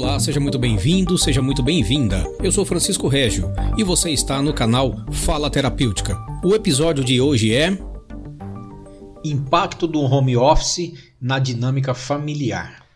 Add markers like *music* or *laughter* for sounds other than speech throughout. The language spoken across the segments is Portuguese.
Olá, seja muito bem-vindo, seja muito bem-vinda. Eu sou Francisco Régio e você está no canal Fala Terapêutica. O episódio de hoje é Impacto do home office na dinâmica familiar.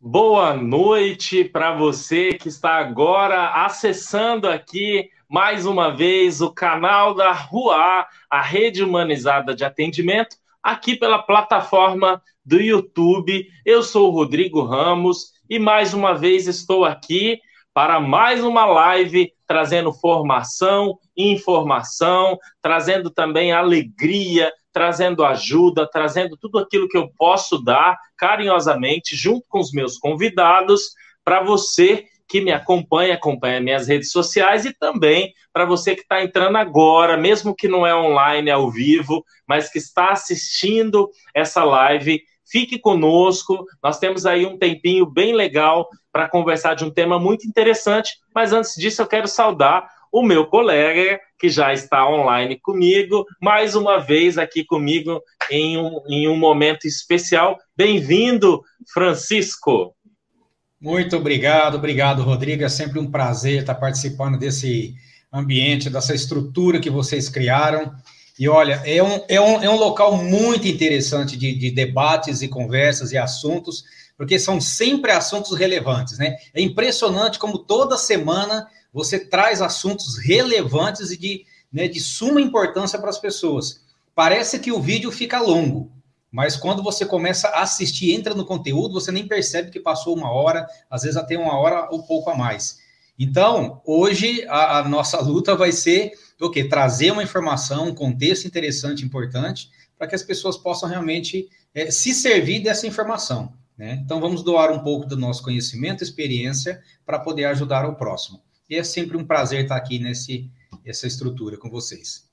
Boa noite para você que está agora acessando aqui mais uma vez o canal da RUA, a rede humanizada de atendimento, aqui pela plataforma do YouTube. Eu sou o Rodrigo Ramos e mais uma vez estou aqui para mais uma live trazendo formação, informação, trazendo também alegria, trazendo ajuda, trazendo tudo aquilo que eu posso dar carinhosamente junto com os meus convidados para você que me acompanha, acompanha minhas redes sociais e também para você que está entrando agora, mesmo que não é online, ao vivo, mas que está assistindo essa live Fique conosco, nós temos aí um tempinho bem legal para conversar de um tema muito interessante, mas antes disso eu quero saudar o meu colega que já está online comigo, mais uma vez aqui comigo em um, em um momento especial. Bem-vindo, Francisco. Muito obrigado, obrigado, Rodrigo. É sempre um prazer estar participando desse ambiente, dessa estrutura que vocês criaram. E olha, é um, é um, é um local muito interessante de, de debates e conversas e assuntos, porque são sempre assuntos relevantes, né? É impressionante como toda semana você traz assuntos relevantes e de, né, de suma importância para as pessoas. Parece que o vídeo fica longo, mas quando você começa a assistir, entra no conteúdo, você nem percebe que passou uma hora, às vezes até uma hora ou pouco a mais. Então, hoje a, a nossa luta vai ser o quê? Trazer uma informação, um contexto interessante, importante, para que as pessoas possam realmente é, se servir dessa informação. Né? Então, vamos doar um pouco do nosso conhecimento, experiência, para poder ajudar o próximo. E é sempre um prazer estar aqui nesse essa estrutura com vocês.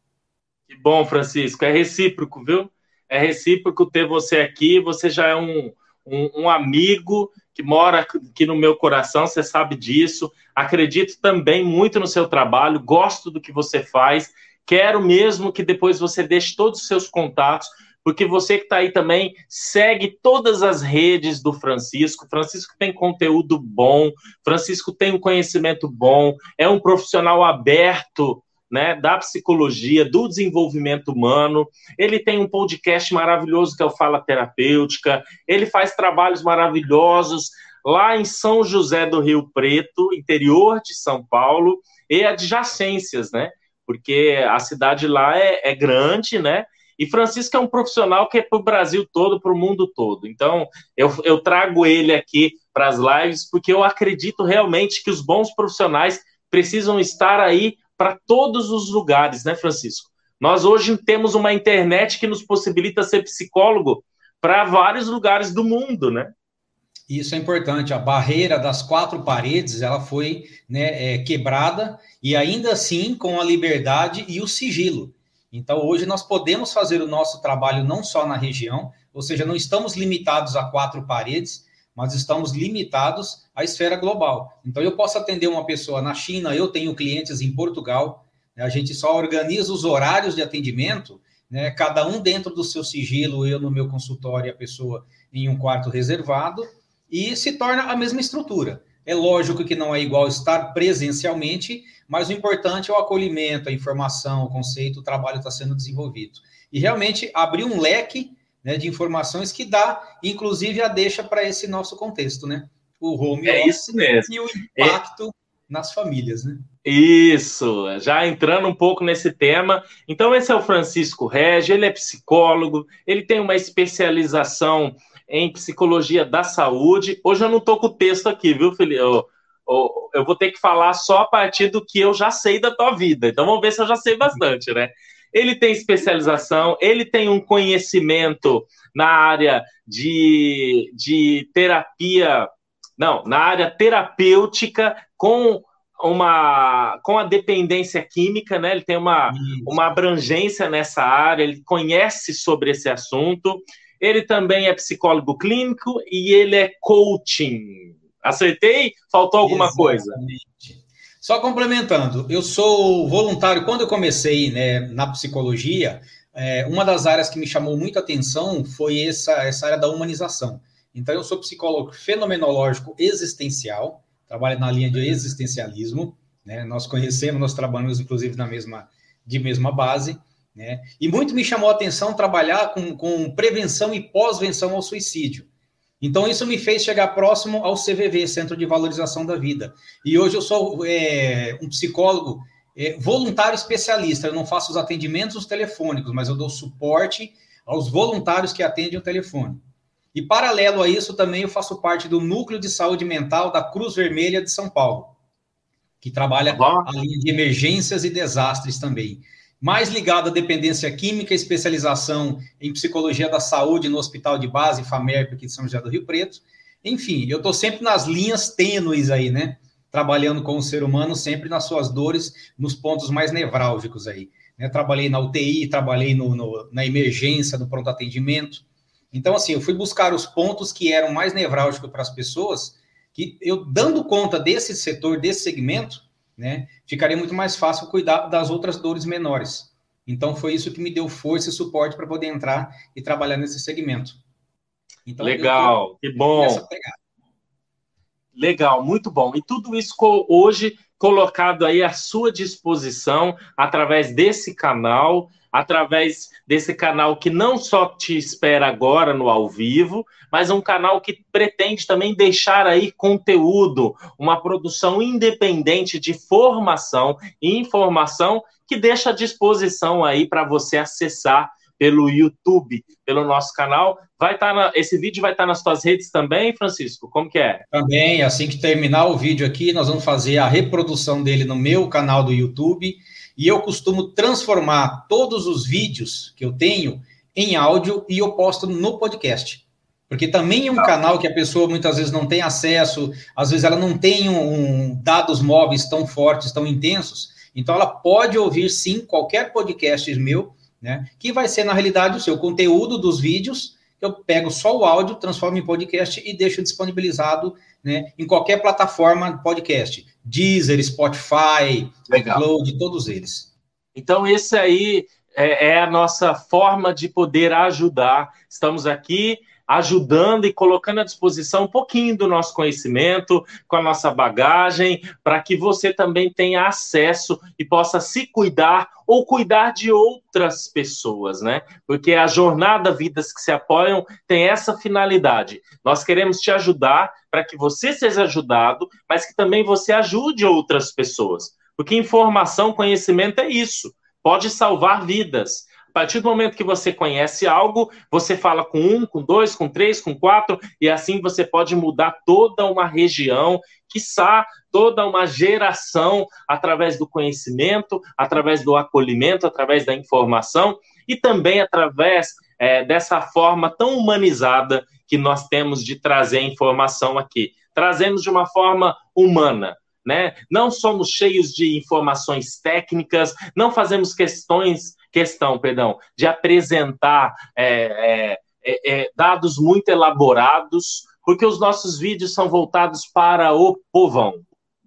Que bom, Francisco. É recíproco, viu? É recíproco ter você aqui. Você já é um, um, um amigo que mora aqui no meu coração, você sabe disso. Acredito também muito no seu trabalho, gosto do que você faz. Quero mesmo que depois você deixe todos os seus contatos, porque você que está aí também segue todas as redes do Francisco. Francisco tem conteúdo bom, Francisco tem um conhecimento bom, é um profissional aberto né, da psicologia, do desenvolvimento humano. Ele tem um podcast maravilhoso que é o Fala Terapêutica. Ele faz trabalhos maravilhosos lá em São José do Rio Preto, interior de São Paulo, e adjacências, né? Porque a cidade lá é, é grande, né? E Francisco é um profissional que é para o Brasil todo, para o mundo todo. Então, eu, eu trago ele aqui para as lives, porque eu acredito realmente que os bons profissionais precisam estar aí para todos os lugares, né, Francisco? Nós hoje temos uma internet que nos possibilita ser psicólogo para vários lugares do mundo, né? Isso é importante. A barreira das quatro paredes ela foi né, é, quebrada e ainda assim com a liberdade e o sigilo. Então hoje nós podemos fazer o nosso trabalho não só na região, ou seja, não estamos limitados a quatro paredes, mas estamos limitados à esfera global. Então, eu posso atender uma pessoa na China, eu tenho clientes em Portugal, né? a gente só organiza os horários de atendimento, né? cada um dentro do seu sigilo, eu no meu consultório, a pessoa em um quarto reservado, e se torna a mesma estrutura. É lógico que não é igual estar presencialmente, mas o importante é o acolhimento, a informação, o conceito, o trabalho está sendo desenvolvido. E realmente abrir um leque né, de informações que dá, inclusive, a deixa para esse nosso contexto, né? O home é isso mesmo. e o impacto é... nas famílias, né? Isso, já entrando um pouco nesse tema. Então, esse é o Francisco Regi, ele é psicólogo, ele tem uma especialização em psicologia da saúde. Hoje eu não estou com o texto aqui, viu, Felipe? Eu, eu, eu, vou ter que falar só a partir do que eu já sei da tua vida. Então, vamos ver se eu já sei bastante, né? Ele tem especialização, ele tem um conhecimento na área de, de terapia, não, na área terapêutica com uma com a dependência química, né? Ele tem uma, uma abrangência nessa área, ele conhece sobre esse assunto. Ele também é psicólogo clínico e ele é coaching. Acertei? Faltou alguma Exatamente. coisa? Só complementando, eu sou voluntário. Quando eu comecei né, na psicologia, é, uma das áreas que me chamou muita atenção foi essa, essa área da humanização. Então, eu sou psicólogo fenomenológico existencial, trabalho na linha de existencialismo, né? Nós conhecemos, nós trabalhamos, inclusive, na mesma, de mesma base, né? E muito me chamou a atenção trabalhar com, com prevenção e pós-venção ao suicídio. Então, isso me fez chegar próximo ao CVV, Centro de Valorização da Vida. E hoje eu sou é, um psicólogo é, voluntário especialista. Eu não faço os atendimentos telefônicos, mas eu dou suporte aos voluntários que atendem o telefone. E, paralelo a isso, também eu faço parte do Núcleo de Saúde Mental da Cruz Vermelha de São Paulo, que trabalha a linha de emergências e desastres também mais ligado à dependência química, especialização em psicologia da saúde no Hospital de Base, FAMERP, aqui de São José do Rio Preto. Enfim, eu estou sempre nas linhas tênues aí, né? Trabalhando com o ser humano, sempre nas suas dores, nos pontos mais nevrálgicos aí. Né? Trabalhei na UTI, trabalhei no, no, na emergência, no pronto atendimento. Então, assim, eu fui buscar os pontos que eram mais nevrálgicos para as pessoas, que eu, dando conta desse setor, desse segmento, né, ficaria muito mais fácil cuidar das outras dores menores. Então, foi isso que me deu força e suporte para poder entrar e trabalhar nesse segmento. Então, Legal, que bom. Legal, muito bom. E tudo isso hoje colocado aí à sua disposição através desse canal através desse canal que não só te espera agora no ao vivo, mas um canal que pretende também deixar aí conteúdo, uma produção independente de formação e informação que deixa à disposição aí para você acessar pelo YouTube, pelo nosso canal. Vai estar tá esse vídeo vai estar tá nas suas redes também, Francisco? Como que é? Também, assim que terminar o vídeo aqui, nós vamos fazer a reprodução dele no meu canal do YouTube e eu costumo transformar todos os vídeos que eu tenho em áudio e eu posto no podcast. Porque também é um canal que a pessoa muitas vezes não tem acesso, às vezes ela não tem um, dados móveis tão fortes, tão intensos. Então ela pode ouvir sim qualquer podcast meu, né? Que vai ser na realidade o seu conteúdo dos vídeos. Eu pego só o áudio, transformo em podcast e deixo disponibilizado né, em qualquer plataforma podcast. Deezer, Spotify, Upload, todos eles. Então, esse aí é, é a nossa forma de poder ajudar. Estamos aqui ajudando e colocando à disposição um pouquinho do nosso conhecimento, com a nossa bagagem, para que você também tenha acesso e possa se cuidar ou cuidar de outras pessoas, né? Porque a jornada Vidas que se apoiam tem essa finalidade. Nós queremos te ajudar para que você seja ajudado, mas que também você ajude outras pessoas. Porque informação, conhecimento é isso. Pode salvar vidas. A partir do momento que você conhece algo, você fala com um, com dois, com três, com quatro, e assim você pode mudar toda uma região, quiçá toda uma geração através do conhecimento, através do acolhimento, através da informação e também através é, dessa forma tão humanizada que nós temos de trazer informação aqui. Trazemos de uma forma humana, né? Não somos cheios de informações técnicas, não fazemos questões, questão, perdão, de apresentar é, é, é, é, dados muito elaborados, porque os nossos vídeos são voltados para o povão.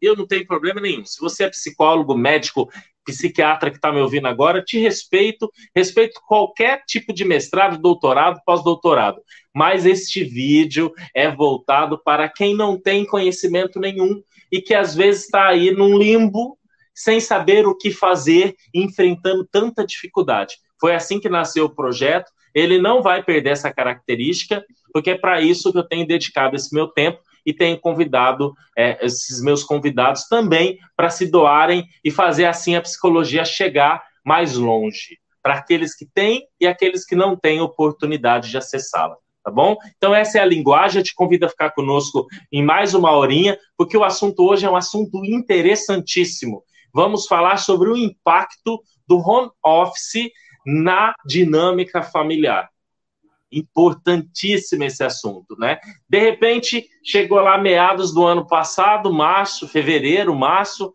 Eu não tenho problema nenhum. Se você é psicólogo, médico, psiquiatra que está me ouvindo agora, te respeito, respeito qualquer tipo de mestrado, doutorado, pós-doutorado. Mas este vídeo é voltado para quem não tem conhecimento nenhum e que às vezes está aí num limbo, sem saber o que fazer, enfrentando tanta dificuldade. Foi assim que nasceu o projeto. Ele não vai perder essa característica, porque é para isso que eu tenho dedicado esse meu tempo e tenho convidado é, esses meus convidados também para se doarem e fazer assim a psicologia chegar mais longe, para aqueles que têm e aqueles que não têm oportunidade de acessá-la. Tá bom? Então, essa é a linguagem. Eu te convido a ficar conosco em mais uma horinha, porque o assunto hoje é um assunto interessantíssimo. Vamos falar sobre o impacto do home office na dinâmica familiar importantíssimo esse assunto, né? De repente, chegou lá meados do ano passado, março, fevereiro, março,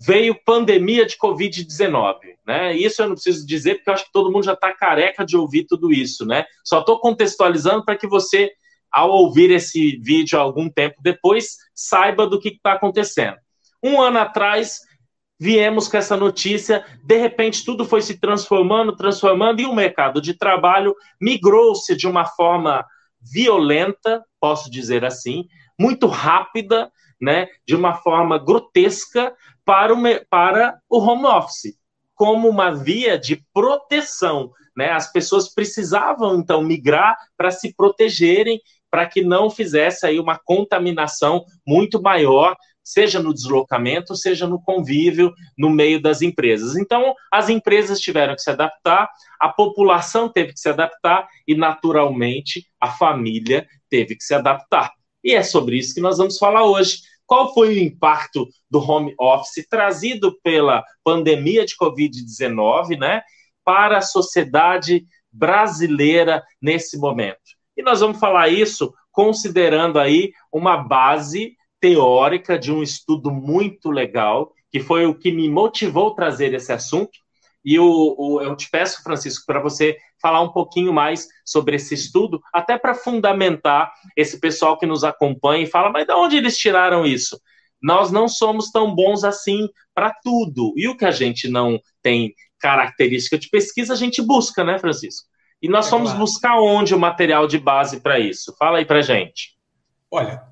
veio pandemia de Covid-19, né? Isso eu não preciso dizer, porque eu acho que todo mundo já está careca de ouvir tudo isso, né? Só estou contextualizando para que você, ao ouvir esse vídeo algum tempo depois, saiba do que está acontecendo. Um ano atrás, viemos com essa notícia, de repente tudo foi se transformando, transformando, e o mercado de trabalho migrou-se de uma forma violenta, posso dizer assim, muito rápida, né, de uma forma grotesca para o, para o home office, como uma via de proteção. Né? As pessoas precisavam, então, migrar para se protegerem, para que não fizesse aí uma contaminação muito maior, seja no deslocamento, seja no convívio no meio das empresas. Então, as empresas tiveram que se adaptar, a população teve que se adaptar e, naturalmente, a família teve que se adaptar. E é sobre isso que nós vamos falar hoje. Qual foi o impacto do home office trazido pela pandemia de Covid-19, né, para a sociedade brasileira nesse momento? E nós vamos falar isso considerando aí uma base teórica de um estudo muito legal, que foi o que me motivou a trazer esse assunto, e o, o, eu te peço, Francisco, para você falar um pouquinho mais sobre esse estudo, até para fundamentar esse pessoal que nos acompanha e fala, mas de onde eles tiraram isso? Nós não somos tão bons assim para tudo. E o que a gente não tem característica de pesquisa, a gente busca, né, Francisco? E nós é fomos claro. buscar onde o material de base para isso? Fala aí para gente. Olha,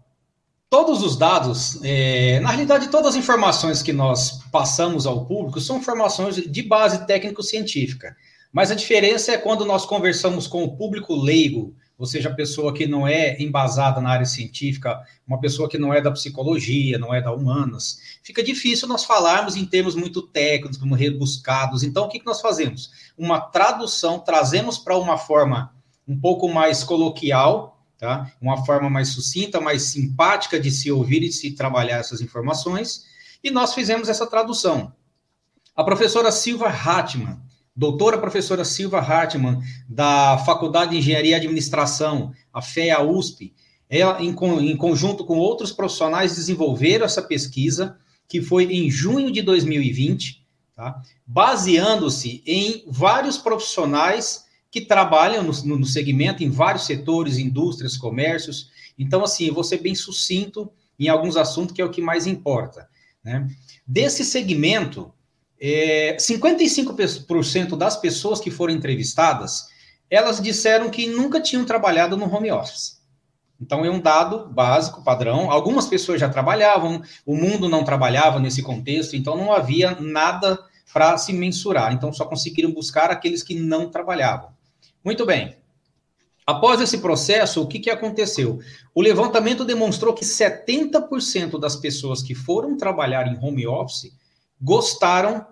todos os dados, é, na realidade, todas as informações que nós passamos ao público são informações de base técnico-científica. Mas a diferença é quando nós conversamos com o público leigo, ou seja, a pessoa que não é embasada na área científica, uma pessoa que não é da psicologia, não é da humanas, fica difícil nós falarmos em termos muito técnicos, como rebuscados. Então, o que, que nós fazemos? Uma tradução, trazemos para uma forma um pouco mais coloquial, tá? Uma forma mais sucinta, mais simpática de se ouvir e de se trabalhar essas informações. E nós fizemos essa tradução. A professora Silva Hartmann, doutora professora Silva Hartmann, da Faculdade de Engenharia e Administração, a FEA USP, ela, em, em conjunto com outros profissionais, desenvolveram essa pesquisa, que foi em junho de 2020, tá? baseando-se em vários profissionais que trabalham no, no segmento em vários setores, indústrias, comércios. Então, assim, vou ser bem sucinto em alguns assuntos que é o que mais importa. Né? Desse segmento, é, 55% das pessoas que foram entrevistadas, elas disseram que nunca tinham trabalhado no home office. Então, é um dado básico, padrão. Algumas pessoas já trabalhavam, o mundo não trabalhava nesse contexto, então não havia nada para se mensurar. Então, só conseguiram buscar aqueles que não trabalhavam. Muito bem. Após esse processo, o que, que aconteceu? O levantamento demonstrou que 70% das pessoas que foram trabalhar em home office gostaram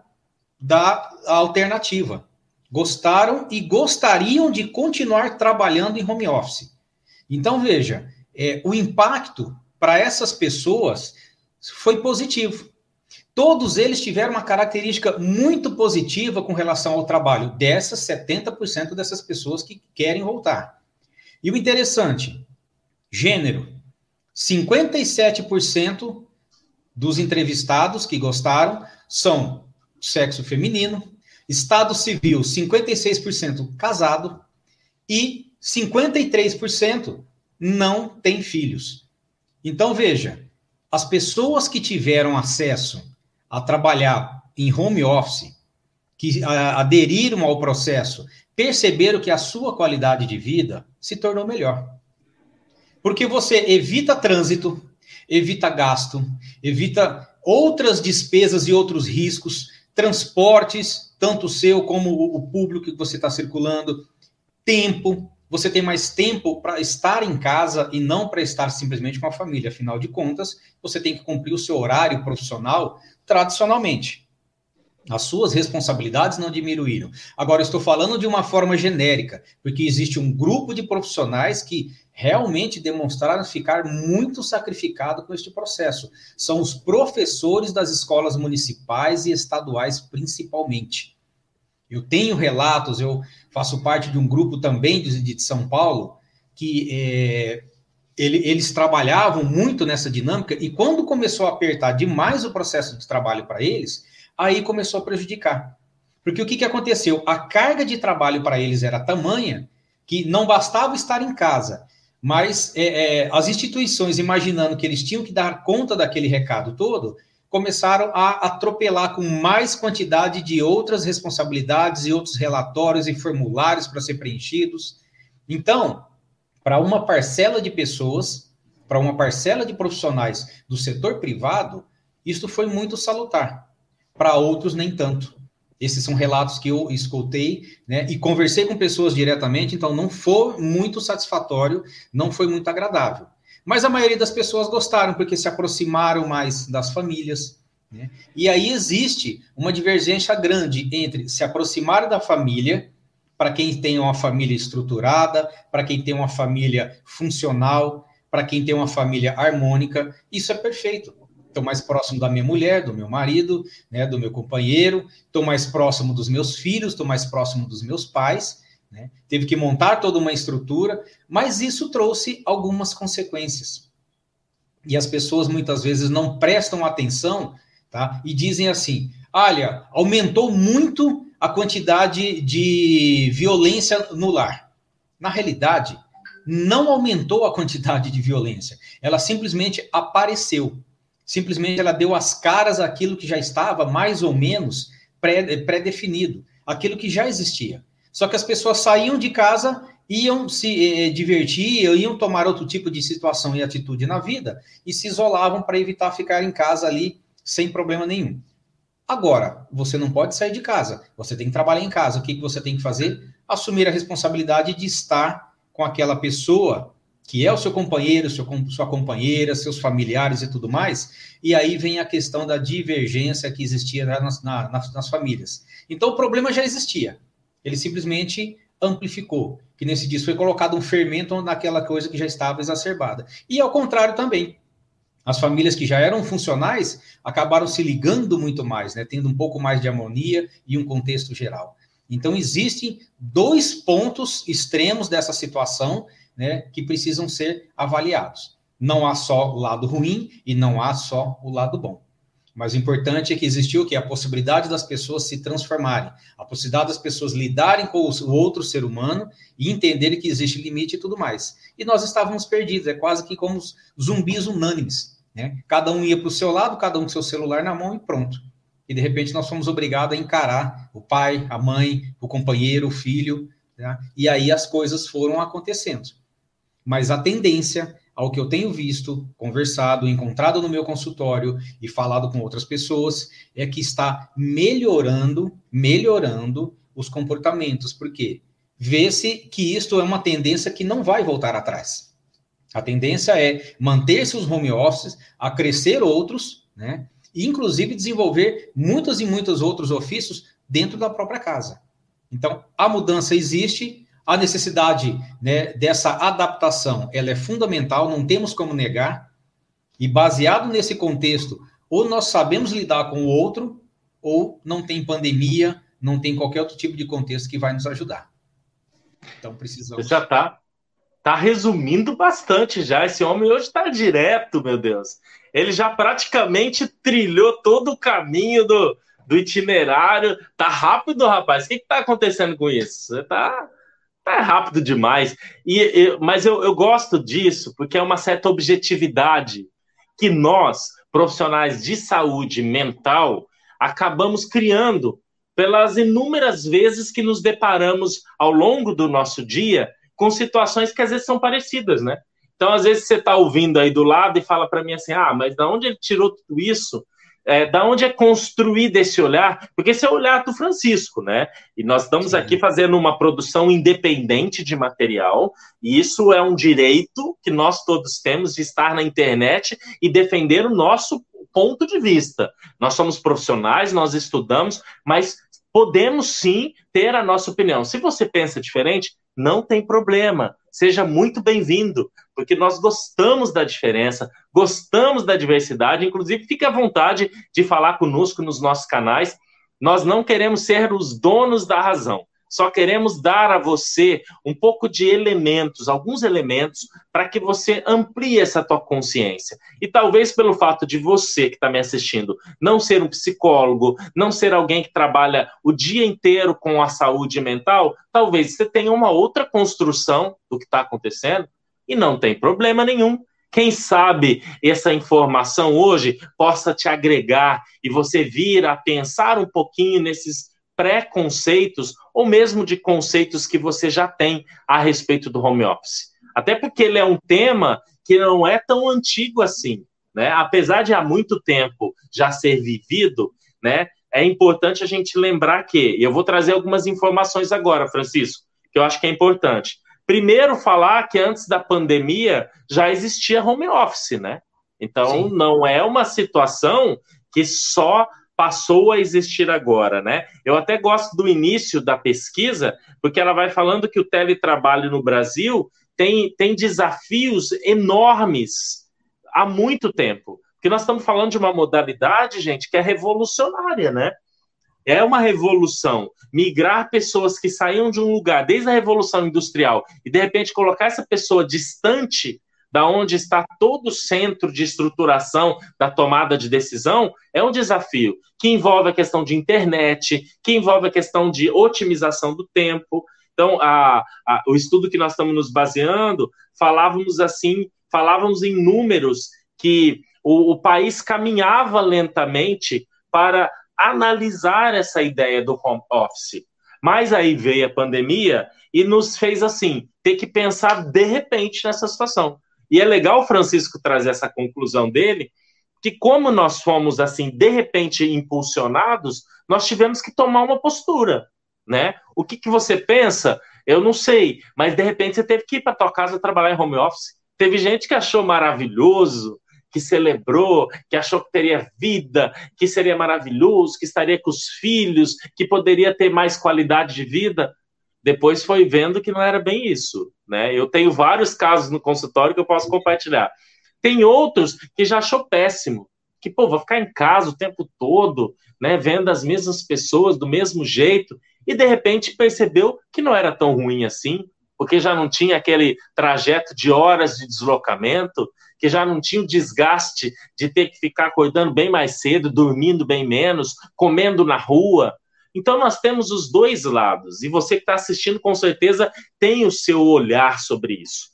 da alternativa. Gostaram e gostariam de continuar trabalhando em home office. Então, veja, é, o impacto para essas pessoas foi positivo. Todos eles tiveram uma característica muito positiva com relação ao trabalho, dessas 70% dessas pessoas que querem voltar. E o interessante, gênero, 57% dos entrevistados que gostaram são sexo feminino, estado civil, 56% casado e 53% não tem filhos. Então veja, as pessoas que tiveram acesso a trabalhar em home office, que aderiram ao processo, perceberam que a sua qualidade de vida se tornou melhor. Porque você evita trânsito, evita gasto, evita outras despesas e outros riscos, transportes, tanto seu como o público que você está circulando, tempo, você tem mais tempo para estar em casa e não para estar simplesmente com a família. Afinal de contas, você tem que cumprir o seu horário profissional tradicionalmente. As suas responsabilidades não diminuíram. Agora, estou falando de uma forma genérica, porque existe um grupo de profissionais que realmente demonstraram ficar muito sacrificado com este processo. São os professores das escolas municipais e estaduais, principalmente. Eu tenho relatos, eu faço parte de um grupo também de, de São Paulo, que é, ele, eles trabalhavam muito nessa dinâmica e quando começou a apertar demais o processo de trabalho para eles, aí começou a prejudicar. Porque o que, que aconteceu? A carga de trabalho para eles era tamanha que não bastava estar em casa, mas é, é, as instituições, imaginando que eles tinham que dar conta daquele recado todo, começaram a atropelar com mais quantidade de outras responsabilidades e outros relatórios e formulários para ser preenchidos. Então, para uma parcela de pessoas, para uma parcela de profissionais do setor privado, isto foi muito salutar. Para outros, nem tanto. Esses são relatos que eu escutei, né, e conversei com pessoas diretamente, então não foi muito satisfatório, não foi muito agradável. Mas a maioria das pessoas gostaram, porque se aproximaram mais das famílias. Né? E aí existe uma divergência grande entre se aproximar da família, para quem tem uma família estruturada, para quem tem uma família funcional, para quem tem uma família harmônica, isso é perfeito estou mais próximo da minha mulher, do meu marido, né, do meu companheiro, estou mais próximo dos meus filhos, estou mais próximo dos meus pais. Né? Teve que montar toda uma estrutura, mas isso trouxe algumas consequências. E as pessoas muitas vezes não prestam atenção tá? e dizem assim: olha, aumentou muito a quantidade de violência no lar. Na realidade, não aumentou a quantidade de violência, ela simplesmente apareceu simplesmente ela deu as caras àquilo que já estava mais ou menos pré-definido, aquilo que já existia. Só que as pessoas saíam de casa, iam se eh, divertir, iam tomar outro tipo de situação e atitude na vida e se isolavam para evitar ficar em casa ali sem problema nenhum. Agora, você não pode sair de casa, você tem que trabalhar em casa. O que, que você tem que fazer? Assumir a responsabilidade de estar com aquela pessoa que é o seu companheiro, seu, sua companheira, seus familiares e tudo mais, e aí vem a questão da divergência que existia nas, na, nas, nas famílias. Então o problema já existia, ele simplesmente amplificou, que nesse dia foi colocado um fermento naquela coisa que já estava exacerbada. E ao contrário também, as famílias que já eram funcionais acabaram se ligando muito mais, né, tendo um pouco mais de harmonia e um contexto geral. Então existem dois pontos extremos dessa situação né, que precisam ser avaliados. Não há só o lado ruim e não há só o lado bom. Mas o importante é que existiu que a possibilidade das pessoas se transformarem, a possibilidade das pessoas lidarem com o outro ser humano e entenderem que existe limite e tudo mais. E nós estávamos perdidos, é quase que como zumbis unânimes. Né? Cada um ia para o seu lado, cada um com seu celular na mão e pronto. E de repente nós fomos obrigados a encarar o pai, a mãe, o companheiro, o filho, né? e aí as coisas foram acontecendo. Mas a tendência, ao que eu tenho visto, conversado, encontrado no meu consultório e falado com outras pessoas, é que está melhorando, melhorando os comportamentos. Por quê? Vê-se que isto é uma tendência que não vai voltar atrás. A tendência é manter-se os home offices, a crescer outros, né? E, inclusive, desenvolver muitos e muitos outros ofícios dentro da própria casa. Então, a mudança existe, a necessidade né, dessa adaptação ela é fundamental, não temos como negar. E baseado nesse contexto, ou nós sabemos lidar com o outro, ou não tem pandemia, não tem qualquer outro tipo de contexto que vai nos ajudar. Então precisamos. Já está tá resumindo bastante já. Esse homem hoje está direto, meu Deus. Ele já praticamente trilhou todo o caminho do, do itinerário. Tá rápido, rapaz. O que está acontecendo com isso? Você está tá rápido demais. E, e mas eu, eu gosto disso porque é uma certa objetividade que nós, profissionais de saúde mental, acabamos criando pelas inúmeras vezes que nos deparamos ao longo do nosso dia com situações que às vezes são parecidas, né? Então, às vezes você está ouvindo aí do lado e fala para mim assim: ah, mas de onde ele tirou tudo isso? É, da onde é construído esse olhar, porque esse é o olhar do Francisco, né? E nós estamos Sim. aqui fazendo uma produção independente de material, e isso é um direito que nós todos temos de estar na internet e defender o nosso ponto de vista. Nós somos profissionais, nós estudamos, mas podemos sim ter a nossa opinião. Se você pensa diferente, não tem problema. Seja muito bem-vindo, porque nós gostamos da diferença, gostamos da diversidade. Inclusive, fique à vontade de falar conosco nos nossos canais. Nós não queremos ser os donos da razão. Só queremos dar a você um pouco de elementos, alguns elementos, para que você amplie essa tua consciência. E talvez pelo fato de você que está me assistindo não ser um psicólogo, não ser alguém que trabalha o dia inteiro com a saúde mental, talvez você tenha uma outra construção do que está acontecendo e não tem problema nenhum. Quem sabe essa informação hoje possa te agregar e você vir a pensar um pouquinho nesses preconceitos ou mesmo de conceitos que você já tem a respeito do home office. Até porque ele é um tema que não é tão antigo assim, né? Apesar de há muito tempo já ser vivido, né? É importante a gente lembrar que, e eu vou trazer algumas informações agora, Francisco, que eu acho que é importante. Primeiro, falar que antes da pandemia já existia home office, né? Então, Sim. não é uma situação que só passou a existir agora, né? Eu até gosto do início da pesquisa, porque ela vai falando que o teletrabalho no Brasil tem, tem desafios enormes há muito tempo. Porque nós estamos falando de uma modalidade, gente, que é revolucionária, né? É uma revolução. Migrar pessoas que saíam de um lugar desde a Revolução Industrial e, de repente, colocar essa pessoa distante da onde está todo o centro de estruturação da tomada de decisão, é um desafio que envolve a questão de internet, que envolve a questão de otimização do tempo. Então, a, a, o estudo que nós estamos nos baseando, falávamos assim, falávamos em números que o, o país caminhava lentamente para analisar essa ideia do home office. Mas aí veio a pandemia e nos fez assim ter que pensar de repente nessa situação. E é legal o Francisco trazer essa conclusão dele, que como nós fomos assim de repente impulsionados, nós tivemos que tomar uma postura, né? O que, que você pensa? Eu não sei, mas de repente você teve que ir para tua casa trabalhar em home office. Teve gente que achou maravilhoso, que celebrou, que achou que teria vida, que seria maravilhoso, que estaria com os filhos, que poderia ter mais qualidade de vida depois foi vendo que não era bem isso. Né? Eu tenho vários casos no consultório que eu posso compartilhar. Tem outros que já achou péssimo, que, pô, vou ficar em casa o tempo todo, né, vendo as mesmas pessoas do mesmo jeito, e de repente percebeu que não era tão ruim assim, porque já não tinha aquele trajeto de horas de deslocamento, que já não tinha o desgaste de ter que ficar acordando bem mais cedo, dormindo bem menos, comendo na rua, então, nós temos os dois lados, e você que está assistindo, com certeza, tem o seu olhar sobre isso.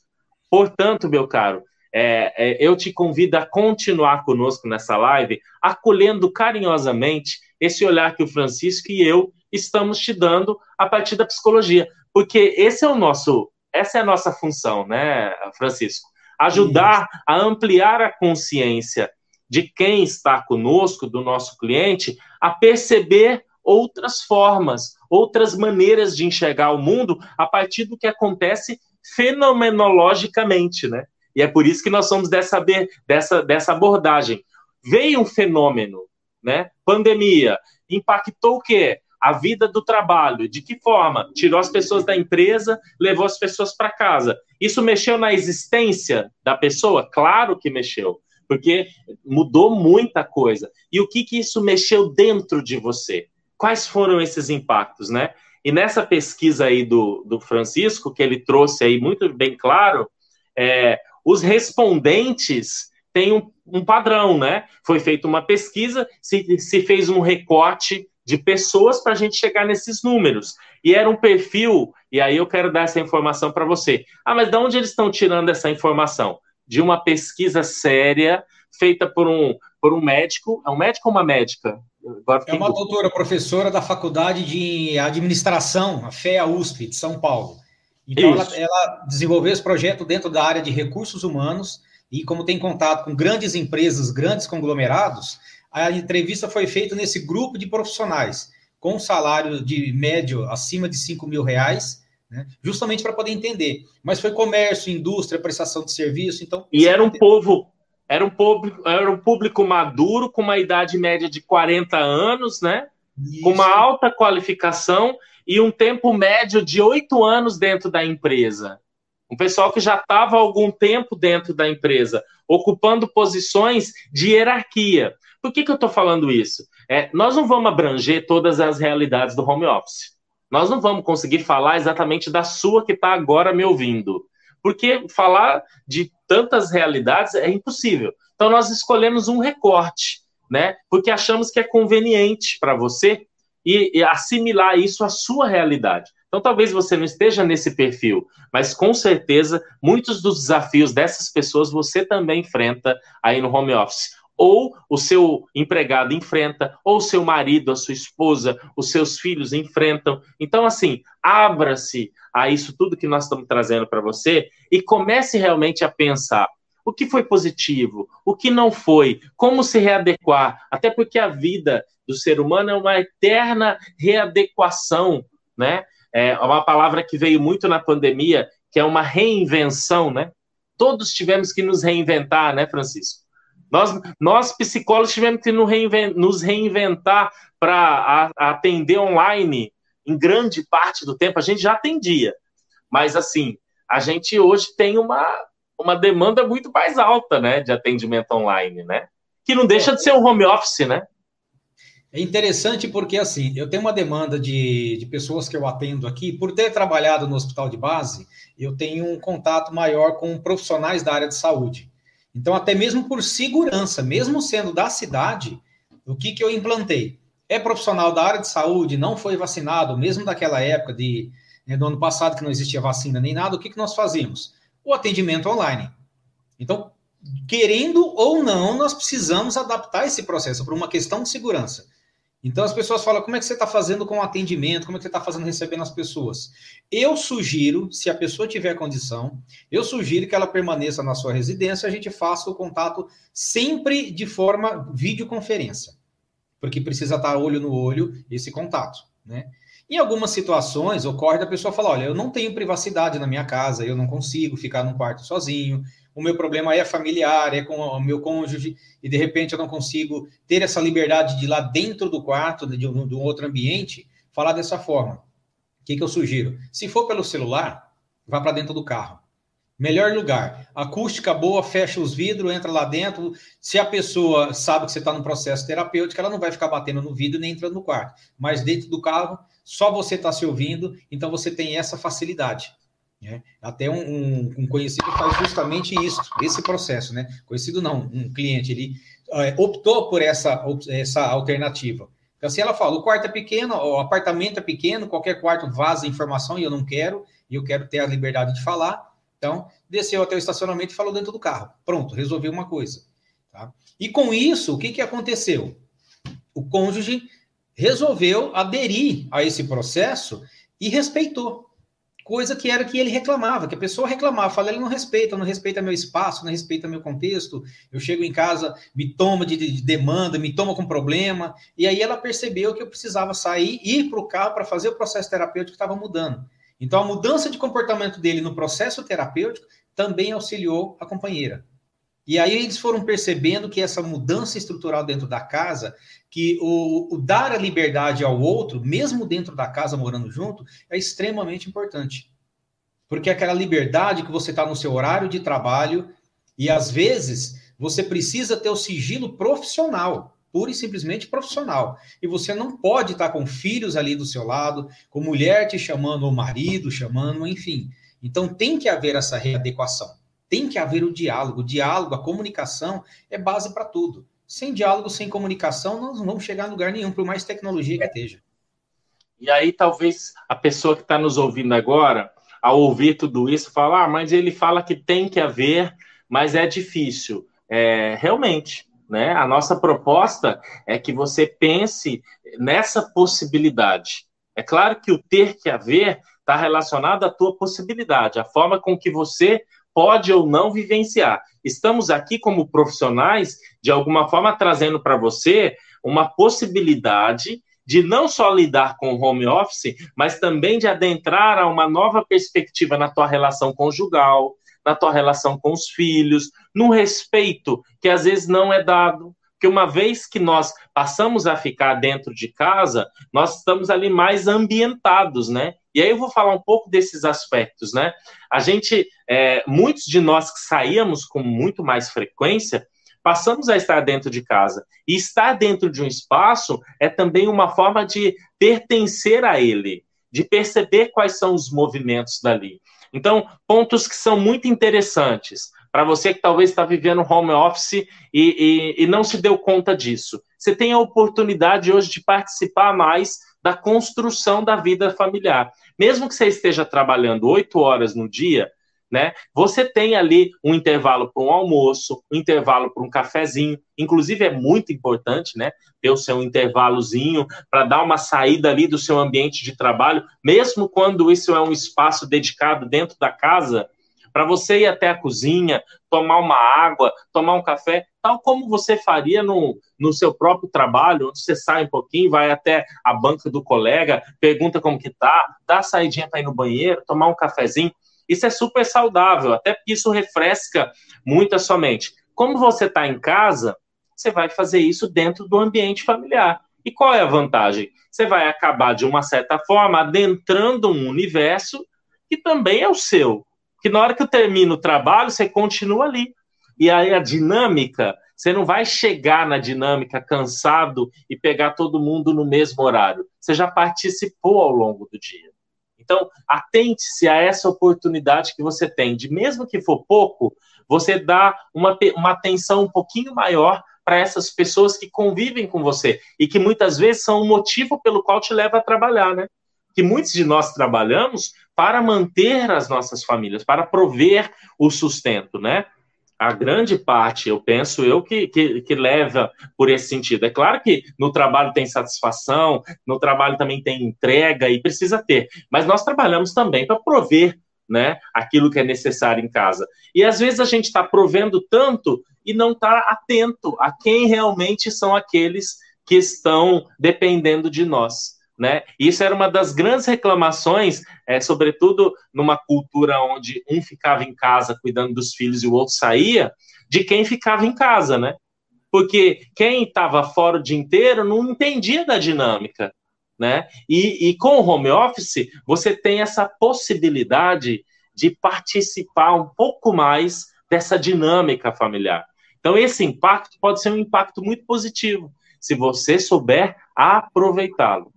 Portanto, meu caro, é, é, eu te convido a continuar conosco nessa live, acolhendo carinhosamente esse olhar que o Francisco e eu estamos te dando a partir da psicologia, porque esse é o nosso, essa é a nossa função, né, Francisco? Ajudar Isso. a ampliar a consciência de quem está conosco, do nosso cliente, a perceber outras formas, outras maneiras de enxergar o mundo a partir do que acontece fenomenologicamente, né? E é por isso que nós somos dessa, dessa, dessa abordagem. Veio um fenômeno, né? Pandemia, impactou o quê? A vida do trabalho. De que forma? Tirou as pessoas da empresa, levou as pessoas para casa. Isso mexeu na existência da pessoa? Claro que mexeu, porque mudou muita coisa. E o que, que isso mexeu dentro de você? quais foram esses impactos, né? E nessa pesquisa aí do, do Francisco, que ele trouxe aí muito bem claro, é, os respondentes têm um, um, padrão, né? Foi feita uma pesquisa, se, se fez um recorte de pessoas para a gente chegar nesses números. E era um perfil, e aí eu quero dar essa informação para você. Ah, mas de onde eles estão tirando essa informação? De uma pesquisa séria feita por um, por um médico. É um médico ou uma médica? é uma doutora professora da Faculdade de Administração, a FEA USP, de São Paulo. Então, ela, ela, desenvolveu esse projeto dentro da área de recursos humanos e, como tem contato com grandes empresas, grandes conglomerados, a entrevista foi feita nesse grupo de profissionais, com salário de médio acima de 5 mil reais, né, justamente para poder entender. Mas foi comércio, indústria, prestação de serviço, então... E era um povo era um público, era um público maduro, com uma idade média de 40 anos, né? Isso. Com uma alta qualificação e um tempo médio de oito anos dentro da empresa. Um pessoal que já estava há algum tempo dentro da empresa, ocupando posições de hierarquia. Por que, que eu estou falando isso? É, nós não vamos abranger todas as realidades do home office. Nós não vamos conseguir falar exatamente da sua que está agora me ouvindo porque falar de tantas realidades é impossível. Então, nós escolhemos um recorte, né? Porque achamos que é conveniente para você e, e, assimilar isso à sua realidade. Então, talvez você não esteja nesse perfil, mas com certeza muitos dos desafios dessas pessoas você também enfrenta aí no home office. Ou o seu empregado enfrenta, ou o seu marido, a sua esposa, os seus filhos enfrentam. Então, assim, abra-se a isso tudo que nós estamos trazendo para você e comece realmente a pensar o que foi positivo, o que não foi, como se readequar, até porque a vida do ser humano é uma eterna readequação, né? É uma palavra que veio muito na pandemia, que é uma reinvenção, né? Todos tivemos que nos reinventar, né, Francisco? Nós, nós psicólogos tivemos que nos reinventar para atender online em grande parte do tempo. A gente já atendia, mas assim, a gente hoje tem uma, uma demanda muito mais alta, né, de atendimento online, né? Que não deixa de ser um home office, né? É interessante porque, assim, eu tenho uma demanda de, de pessoas que eu atendo aqui, por ter trabalhado no hospital de base, eu tenho um contato maior com profissionais da área de saúde. Então, até mesmo por segurança, mesmo sendo da cidade, o que, que eu implantei? É profissional da área de saúde, não foi vacinado, mesmo daquela época de, né, do ano passado, que não existia vacina nem nada, o que, que nós fazíamos? O atendimento online. Então, querendo ou não, nós precisamos adaptar esse processo para uma questão de segurança. Então as pessoas falam: como é que você está fazendo com o atendimento? Como é que você está fazendo recebendo as pessoas? Eu sugiro, se a pessoa tiver condição, eu sugiro que ela permaneça na sua residência, a gente faça o contato sempre de forma videoconferência, porque precisa estar olho no olho esse contato, né? Em algumas situações ocorre da pessoa falar: olha, eu não tenho privacidade na minha casa, eu não consigo ficar num quarto sozinho, o meu problema é familiar, é com o meu cônjuge, e de repente eu não consigo ter essa liberdade de ir lá dentro do quarto, de um, de um outro ambiente, falar dessa forma. O que, que eu sugiro? Se for pelo celular, vá para dentro do carro. Melhor lugar. Acústica boa, fecha os vidros, entra lá dentro. Se a pessoa sabe que você está no processo terapêutico, ela não vai ficar batendo no vidro nem entrando no quarto. Mas dentro do carro, só você está se ouvindo, então você tem essa facilidade. Né? Até um, um, conhecido faz justamente isso, esse processo, né? Conhecido não, um cliente, ele é, optou por essa, essa alternativa. Então, assim, ela fala, o quarto é pequeno, o apartamento é pequeno, qualquer quarto vaza informação e eu não quero, e eu quero ter a liberdade de falar. Então, desceu até o estacionamento e falou dentro do carro. Pronto, resolveu uma coisa. Tá? E com isso, o que, que aconteceu? O cônjuge resolveu aderir a esse processo e respeitou coisa que era que ele reclamava, que a pessoa reclamava, fala, ele não respeita, não respeita meu espaço, não respeita meu contexto, eu chego em casa, me toma de, de demanda, me toma com problema, e aí ela percebeu que eu precisava sair, ir para o carro para fazer o processo terapêutico que estava mudando. Então, a mudança de comportamento dele no processo terapêutico também auxiliou a companheira. E aí eles foram percebendo que essa mudança estrutural dentro da casa, que o, o, dar a liberdade ao outro, mesmo dentro da casa, morando junto, é extremamente importante. Porque aquela liberdade que você está no seu horário de trabalho, e às vezes você precisa ter o sigilo profissional, pura e simplesmente profissional. E você não pode estar tá com filhos ali do seu lado, com mulher te chamando, ou marido chamando, enfim. Então tem que haver essa readequação. Tem que haver o diálogo. O diálogo, a comunicação é base para tudo. Sem diálogo, sem comunicação, nós não vamos chegar a lugar nenhum, por mais tecnologia que esteja. E aí, talvez a pessoa que está nos ouvindo agora, ao ouvir tudo isso, fala: ah, mas ele fala que tem que haver, mas é difícil. É, realmente, né? A nossa proposta é que você pense nessa possibilidade. É claro que o ter que haver está relacionado à tua possibilidade, a forma com que você pode ou não vivenciar. Estamos aqui como profissionais, de alguma forma, trazendo para você uma possibilidade de não só lidar com o home office, mas também de adentrar a uma nova perspectiva na tua relação conjugal, na tua relação com os filhos, no respeito que às vezes não é dado, que uma vez que nós passamos a ficar dentro de casa, nós estamos ali mais ambientados, né? E aí eu vou falar um pouco desses aspectos, né? A gente, é, muitos de nós que saíamos com muito mais frequência, passamos a estar dentro de casa. E estar dentro de um espaço é também uma forma de pertencer a ele, de perceber quais são os movimentos dali. Então, pontos que são muito interessantes para você que talvez está vivendo home office e, e, e não se deu conta disso. Você tem a oportunidade hoje de participar mais da construção da vida familiar. Mesmo que você esteja trabalhando oito horas no dia, né? Você tem ali um intervalo para um almoço, um intervalo para um cafezinho. Inclusive é muito importante, né? Ter o seu intervalozinho para dar uma saída ali do seu ambiente de trabalho, mesmo quando isso é um espaço dedicado dentro da casa, para você ir até a cozinha, tomar uma água, tomar um café, tal como você faria no, no seu próprio trabalho, onde você sai um pouquinho, vai até a banca do colega, pergunta como que tá, dá a saidinha para ir no banheiro, tomar um cafezinho. Isso é super saudável, até porque isso refresca muito a sua mente. Como você está em casa, você vai fazer isso dentro do ambiente familiar. E qual é a vantagem? Você vai acabar, de uma certa forma, adentrando um universo que também é o seu. Que na hora que eu termino o trabalho, você continua ali. E aí a dinâmica, você não vai chegar na dinâmica cansado e pegar todo mundo no mesmo horário. Você já participou ao longo do dia. Então, atente-se a essa oportunidade que você tem, de mesmo que for pouco, você dá uma, uma atenção um pouquinho maior para essas pessoas que convivem com você e que muitas vezes são o motivo pelo qual te leva a trabalhar, né? Que muitos de nós trabalhamos para manter as nossas famílias, para prover o sustento, né? a grande parte, eu penso eu, que, que, que, leva por esse sentido. É claro que no trabalho tem satisfação, no trabalho também tem entrega e precisa ter, mas nós trabalhamos também para prover né, aquilo que é necessário em casa. E às vezes a gente está provendo tanto e não está atento a quem realmente são aqueles que estão dependendo de nós né? Isso era uma das grandes reclamações, é, sobretudo numa cultura onde um ficava em casa cuidando dos filhos e o outro saía, de quem ficava em casa, né? Porque quem estava fora o dia inteiro não entendia da dinâmica, né? E, e com o home office, você tem essa possibilidade de participar um pouco mais dessa dinâmica familiar. Então, esse impacto pode ser um impacto muito positivo, se você souber aproveitá-lo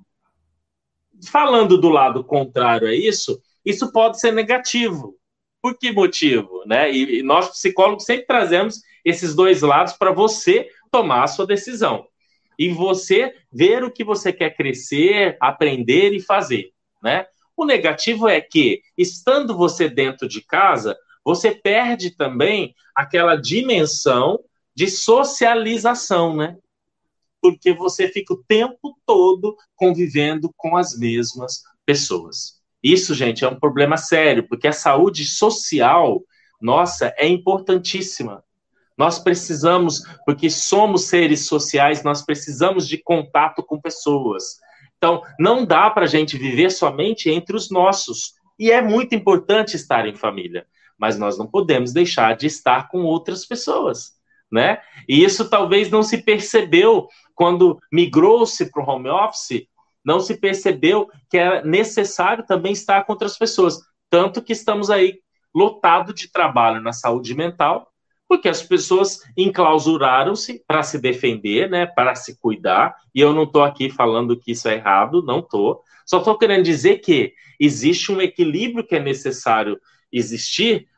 falando do lado contrário a isso, isso pode ser negativo. Por que motivo? Né? E, nós, psicólogos, sempre trazemos esses dois lados para você tomar a sua decisão. E você ver o que você quer crescer, aprender e fazer. Né? O negativo é que, estando você dentro de casa, você perde também aquela dimensão de socialização, né? Porque você fica o tempo todo convivendo com as mesmas pessoas. Isso, gente, é um problema sério, porque a saúde social, nossa, é importantíssima. Nós precisamos, porque somos seres sociais, nós precisamos de contato com pessoas. Então, não dá para a gente viver somente entre os nossos. E é muito importante estar em família, mas nós não podemos deixar de estar com outras pessoas, né? E isso talvez não se percebeu quando migrou-se para o home office, não se percebeu que era necessário também estar com outras pessoas. Tanto que estamos aí lotado de trabalho na saúde mental, porque as pessoas enclausuraram-se para se defender, né, para se cuidar, e eu não estou aqui falando que isso é errado, não estou. Só estou querendo dizer que existe um equilíbrio que é necessário existir,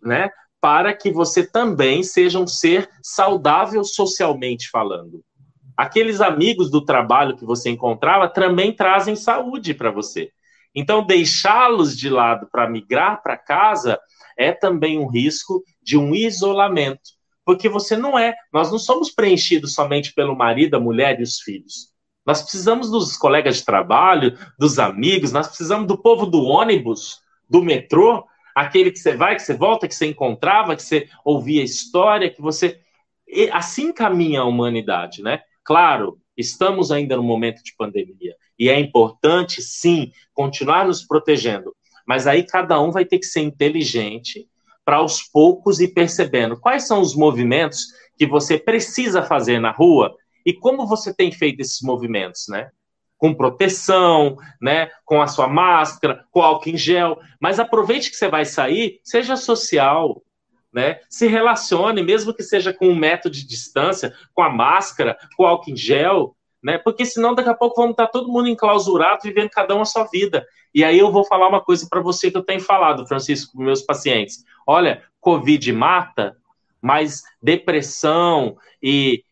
né, para que você também seja um ser saudável socialmente falando aqueles amigos do trabalho que você encontrava também trazem saúde para você. Então, deixá-los de lado para migrar para casa é também um risco de um isolamento, porque você não é, nós não somos preenchidos somente pelo marido, a mulher e os filhos. Nós precisamos dos colegas de trabalho, dos amigos, nós precisamos do povo do ônibus, do metrô, aquele que você vai, que você volta, que você encontrava, que você ouvia história, que você. Assim caminha a humanidade, né? Claro, estamos ainda no momento de pandemia e é importante, sim, continuar nos protegendo, mas aí cada um vai ter que ser inteligente para aos poucos ir percebendo quais são os movimentos que você precisa fazer na rua e como você tem feito esses movimentos, né? Com proteção, né? Com a sua máscara, com álcool em gel. Mas aproveite que você vai sair, seja social, né? Se relacione, mesmo que seja com um metro de distância, com a máscara, com o álcool em gel, né? Porque senão daqui a pouco vamos estar todo mundo enclausurado, vivendo cada um a sua vida. E aí eu vou falar uma coisa para você que eu tenho falado, Francisco, com meus pacientes. Olha, Covid mata, mas depressão e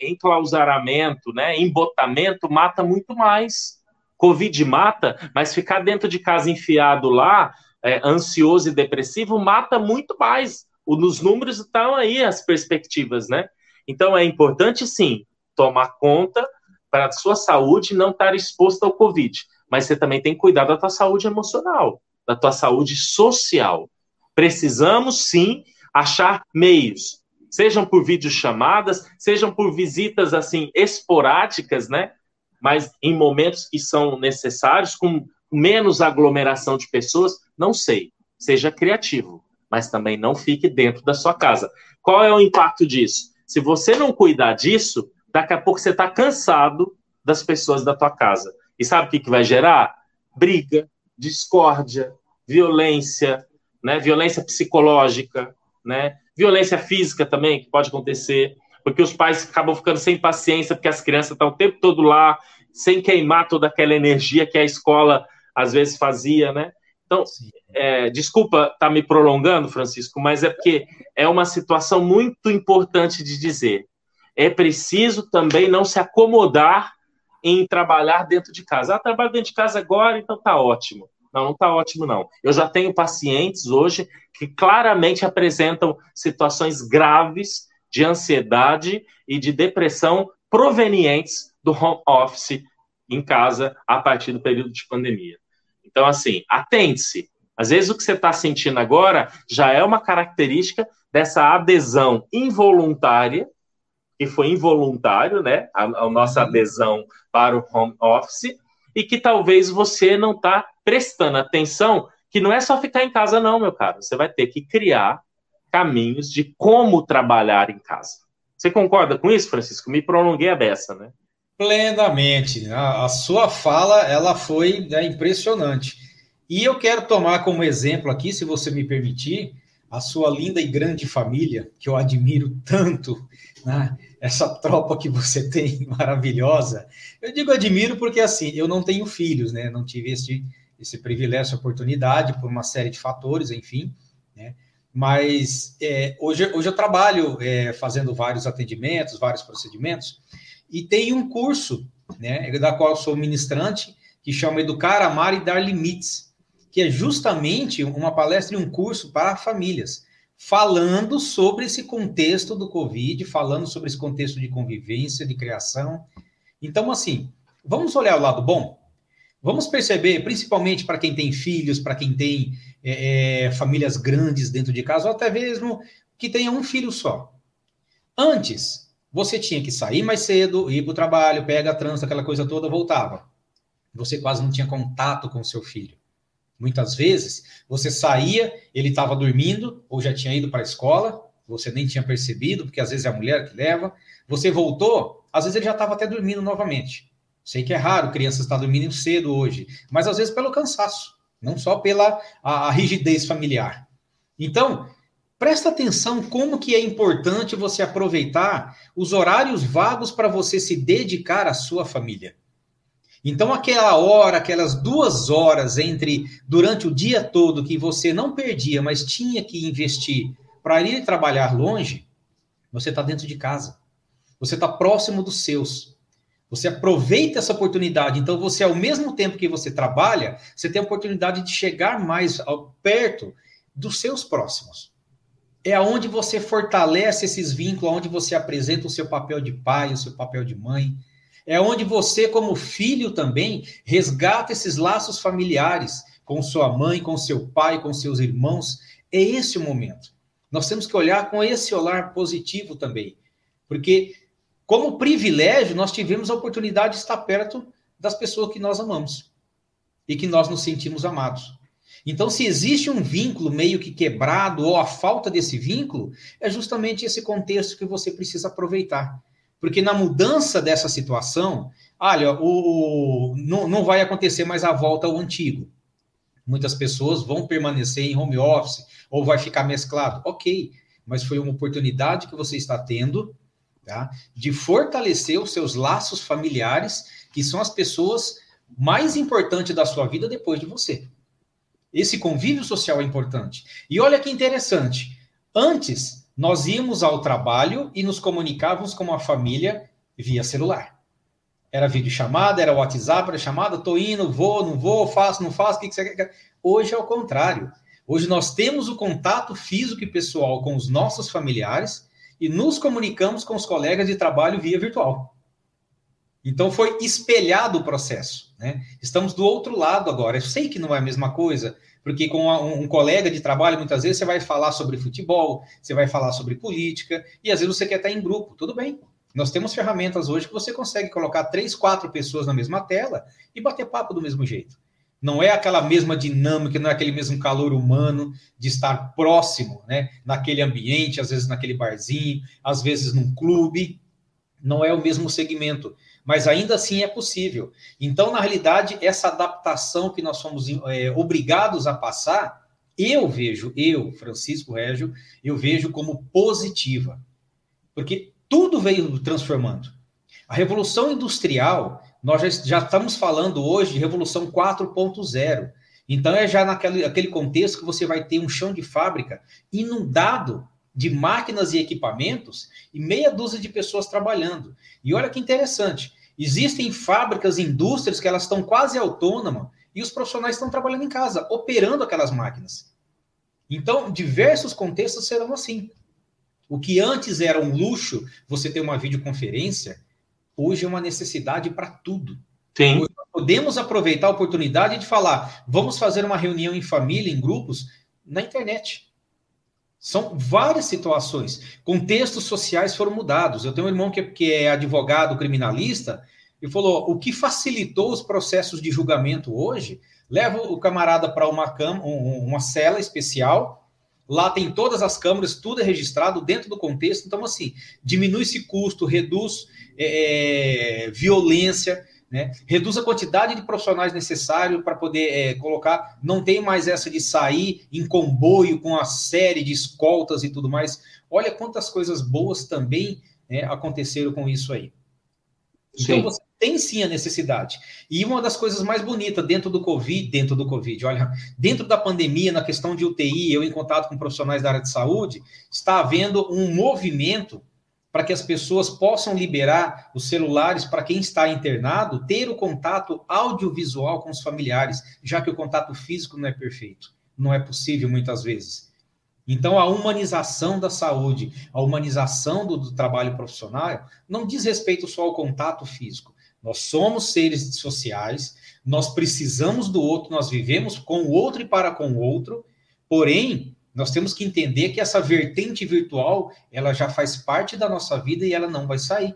enclausuramento, né, embotamento mata muito mais. Covid mata, mas ficar dentro de casa enfiado lá é, ansioso e depressivo mata muito mais. O, nos números estão aí as perspectivas, né? Então é importante sim tomar conta para a sua saúde não estar exposto ao Covid, mas você também tem que cuidar da tua saúde emocional, da tua saúde social. Precisamos sim achar meios, sejam por videochamadas, sejam por visitas assim esporádicas, né? Mas em momentos que são necessários, com menos aglomeração de pessoas, não sei. Seja criativo, mas também não fique dentro da sua casa. Qual é o impacto disso? Se você não cuidar disso, daqui a pouco você está cansado das pessoas da tua casa. E sabe o que, que vai gerar? Briga, discórdia, violência, né? violência psicológica, né? violência física também, que pode acontecer, porque os pais acabam ficando sem paciência, porque as crianças estão o tempo todo lá, sem queimar toda aquela energia que a escola às vezes fazia, né? Então, é, desculpa estar tá me prolongando, Francisco, mas é porque é uma situação muito importante de dizer. É preciso também não se acomodar em trabalhar dentro de casa. Ah, trabalho dentro de casa agora, então tá ótimo. Não, não está ótimo, não. Eu já tenho pacientes hoje que claramente apresentam situações graves de ansiedade e de depressão provenientes do home office em casa a partir do período de pandemia. Então, assim, atente-se. Às vezes o que você está sentindo agora já é uma característica dessa adesão involuntária, que foi involuntário, né? A, a nossa uhum. adesão para o home office, e que talvez você não está prestando atenção que não é só ficar em casa, não, meu caro. Você vai ter que criar caminhos de como trabalhar em casa. Você concorda com isso, Francisco? Me prolonguei a beça, né? Plenamente. A, a sua fala, ela foi é, impressionante. E eu quero tomar como exemplo aqui, se você me permitir, a sua linda e grande família, que eu admiro tanto, né? essa tropa que você *laughs* tem maravilhosa. Eu digo admiro porque, assim, eu não tenho filhos, né? Não tive esse, esse privilégio, oportunidade, por uma série de fatores, enfim, né? Mas é, hoje, hoje eu trabalho é, fazendo vários atendimentos, vários procedimentos, e tem um curso, né, da qual sou ministrante, que chama Educar, Amar e Dar Limites, que é justamente uma palestra e um curso para famílias, falando sobre esse contexto do Covid, falando sobre esse contexto de convivência, de criação. Então, assim, vamos olhar o lado bom? Vamos perceber, principalmente para quem tem filhos, para quem tem é, é, famílias grandes dentro de casa, ou até mesmo que tenha um filho só. Antes, você tinha que sair mais cedo, ir para o trabalho, pega a trânsito, aquela coisa toda, voltava. Você quase não tinha contato com seu filho. Muitas vezes, você saía, ele estava dormindo, ou já tinha ido para a escola, você nem tinha percebido, porque às vezes é a mulher que leva. Você voltou, às vezes ele já estava até dormindo novamente. Sei que é raro crianças estar dormindo cedo hoje, mas às vezes pelo cansaço, não só pela a, a rigidez familiar. Então, presta atenção como que é importante você aproveitar os horários vagos para você se dedicar à sua família. Então, aquela hora, aquelas duas horas entre durante o dia todo que você não perdia, mas tinha que investir para ir trabalhar longe, você está dentro de casa. Você está próximo dos seus. Você aproveita essa oportunidade. Então, você, ao mesmo tempo que você trabalha, você tem a oportunidade de chegar mais ao, perto dos seus próximos. É aonde você fortalece esses vínculos, onde você apresenta o seu papel de pai, o seu papel de mãe. É onde você, como filho também, resgata esses laços familiares com sua mãe, com seu pai, com seus irmãos. É esse o momento. Nós temos que olhar com esse olhar positivo também. Porque como privilégio, nós tivemos a oportunidade de estar perto das pessoas que nós amamos e que nós nos sentimos amados. Então, se existe um vínculo meio que quebrado ou a falta desse vínculo, é justamente esse contexto que você precisa aproveitar. Porque na mudança dessa situação, olha, o, não, não vai acontecer mais a volta ao antigo. Muitas pessoas vão permanecer em home office ou vai ficar mesclado. Ok, mas foi uma oportunidade que você está tendo tá? de fortalecer os seus laços familiares, que são as pessoas mais importantes da sua vida depois de você. Esse convívio social é importante. E olha que interessante. Antes, nós íamos ao trabalho e nos comunicávamos com a família via celular. Era vídeo chamada, era WhatsApp, era chamada, tô indo, vou, não vou, faço, não faço, o que, que você quer? Hoje é o contrário. Hoje nós temos o contato físico e pessoal com os nossos familiares e nos comunicamos com os colegas de trabalho via virtual. Então foi espelhado o processo. Né? Estamos do outro lado agora. Eu sei que não é a mesma coisa, porque com um, colega de trabalho, muitas vezes você vai falar sobre futebol, você vai falar sobre política, e às vezes você quer estar em grupo. Tudo bem. Nós temos ferramentas hoje que você consegue colocar três, quatro pessoas na mesma tela e bater papo do mesmo jeito. Não é aquela mesma dinâmica, não é aquele mesmo calor humano de estar próximo, né? Naquele ambiente, às vezes naquele barzinho, às vezes num clube. Não é o mesmo segmento mas ainda assim é possível. Então, na realidade, essa adaptação que nós somos é, obrigados a passar, eu vejo, eu, Francisco Régio, eu vejo como positiva, porque tudo veio transformando. A revolução industrial, nós já, já estamos falando hoje de revolução 4.0. Então, é já naquele aquele contexto que você vai ter um chão de fábrica inundado de máquinas e equipamentos e meia dúzia de pessoas trabalhando. E olha que interessante, existem fábricas, indústrias que elas estão quase autônomas e os profissionais estão trabalhando em casa, operando aquelas máquinas. Então, diversos contextos serão assim. O que antes era um luxo, você ter uma videoconferência, hoje é uma necessidade para tudo. Sim. Podemos aproveitar a oportunidade de falar, vamos fazer uma reunião em família, em grupos, na internet. São várias situações. Contextos sociais foram mudados. Eu tenho um irmão que, que é advogado criminalista e falou: o que facilitou os processos de julgamento hoje, leva o camarada para uma, cama, uma cela especial, lá tem todas as câmeras, tudo é registrado dentro do contexto. Então, assim, diminui esse custo, reduz é, violência. Né? Reduz a quantidade de profissionais necessários para poder é, colocar. Não tem mais essa de sair em comboio com a série de escoltas e tudo mais. Olha quantas coisas boas também né, aconteceram com isso aí. Então sim. você tem sim a necessidade. E uma das coisas mais bonitas dentro do Covid, dentro do Covid, olha, dentro da pandemia, na questão de UTI, eu em contato com profissionais da área de saúde, está havendo um movimento para que as pessoas possam liberar os celulares para quem está internado, ter o contato audiovisual com os familiares, já que o contato físico não é perfeito, não é possível muitas vezes. Então, a humanização da saúde, a humanização do, do trabalho profissional, não diz respeito só ao contato físico. Nós somos seres sociais, nós precisamos do outro, nós vivemos com o outro e para com o outro, porém, nós temos que entender que essa vertente virtual, ela já faz parte da nossa vida e ela não vai sair.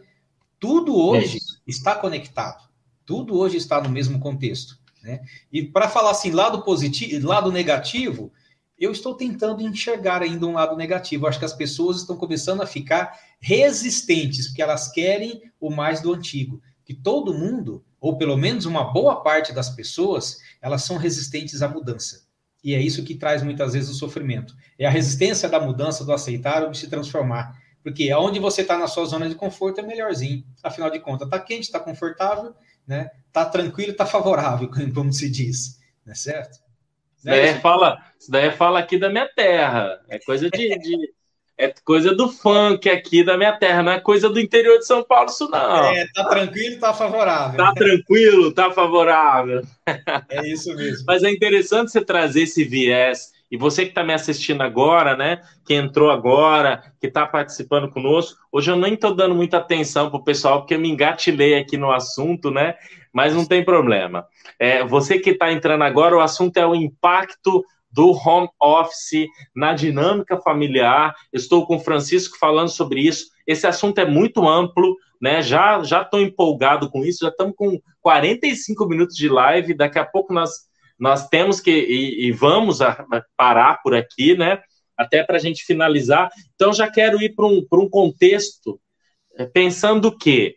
Tudo hoje é está conectado. Tudo hoje está no mesmo contexto. Né? E para falar assim, lado positivo, lado negativo, eu estou tentando enxergar ainda um lado negativo. acho que as pessoas estão começando a ficar resistentes, porque elas querem o mais do antigo. Que todo mundo, ou pelo menos uma boa parte das pessoas, elas são resistentes à mudança. E é isso que traz muitas vezes o sofrimento. É a resistência da mudança, do aceitar ou de se transformar. Porque onde você está na sua zona de conforto é melhorzinho. Afinal de contas, está quente, está confortável, né? Está tranquilo, está favorável, *laughs* como se diz, não é certo? Isso daí, é, fala, isso daí fala aqui da minha terra. É coisa de, de é coisa do funk aqui da minha terra, não é coisa do interior de São Paulo, isso não. É, tá tranquilo, tá favorável. Tá tranquilo, tá favorável. É isso mesmo. Mas é interessante você trazer esse viés. E você que está me assistindo agora, né? Que entrou agora, que está participando conosco. Hoje eu nem estou dando muita atenção para o pessoal, porque eu me engatilhei aqui no assunto, né? Mas não tem problema. É, você que está entrando agora, o assunto é o impacto do home office na dinâmica familiar. Estou com o Francisco falando sobre isso. Esse assunto é muito amplo, né? Já já estou empolgado com isso. Já estamos com 45 minutos de live. Daqui a pouco nós nós temos que e, e vamos a, a parar por aqui, né? Até para a gente finalizar. Então já quero ir para um, um contexto é, pensando que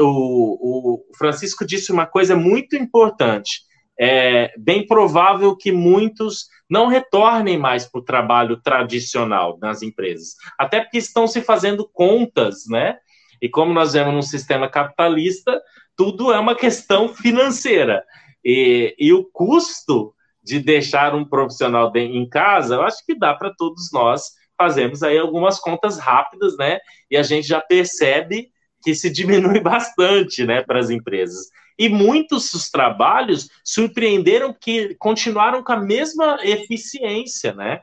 o, o Francisco disse uma coisa muito importante é bem provável que muitos não retornem mais para o trabalho tradicional nas empresas, até porque estão se fazendo contas, né? E como nós vemos num sistema capitalista, tudo é uma questão financeira. E, e o custo de deixar um profissional em casa, eu acho que dá para todos nós fazermos aí algumas contas rápidas, né? E a gente já percebe que se diminui *laughs* bastante né, para as empresas. E muitos dos trabalhos surpreenderam que continuaram com a mesma eficiência, né?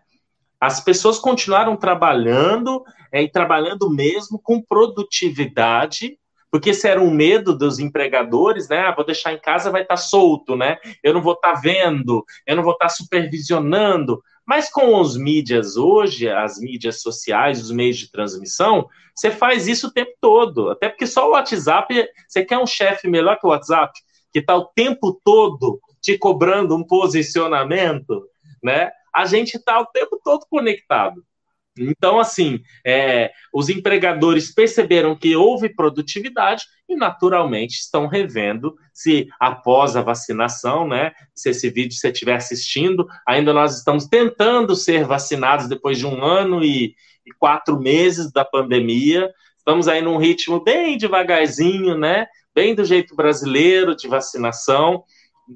As pessoas continuaram trabalhando é, e trabalhando mesmo com produtividade, porque esse era um medo dos empregadores, né? Ah, vou deixar em casa, vai estar tá solto, né? Eu não vou estar tá vendo, eu não vou estar tá supervisionando. Mas com os mídias hoje, as mídias sociais, os meios de transmissão, você faz isso o tempo todo. Até porque só o WhatsApp, você quer um chefe melhor que o WhatsApp, que está o tempo todo te cobrando um posicionamento, né? A gente está o tempo todo conectado. Então, assim, é, os empregadores perceberam que houve produtividade e, naturalmente, estão revendo se após a vacinação, né? Se esse vídeo você estiver assistindo, ainda nós estamos tentando ser vacinados depois de um ano e, e quatro meses da pandemia. Estamos aí num ritmo bem devagarzinho, né? Bem do jeito brasileiro de vacinação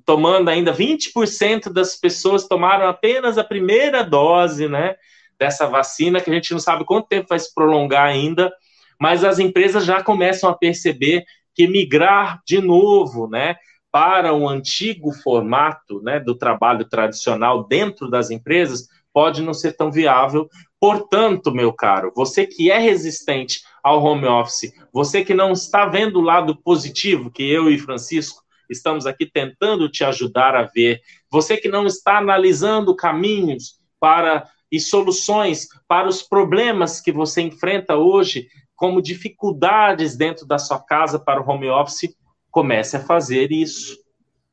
tomando ainda 20% das pessoas tomaram apenas a primeira dose, né? Dessa vacina, que a gente não sabe quanto tempo vai se prolongar ainda, mas as empresas já começam a perceber que migrar de novo, né, para um antigo formato, né, do trabalho tradicional dentro das empresas pode não ser tão viável. Portanto, meu caro, você que é resistente ao home office, você que não está vendo o lado positivo que eu e Francisco estamos aqui tentando te ajudar a ver, você que não está analisando caminhos para e soluções para os problemas que você enfrenta hoje, como dificuldades dentro da sua casa para o home office, comece a fazer isso.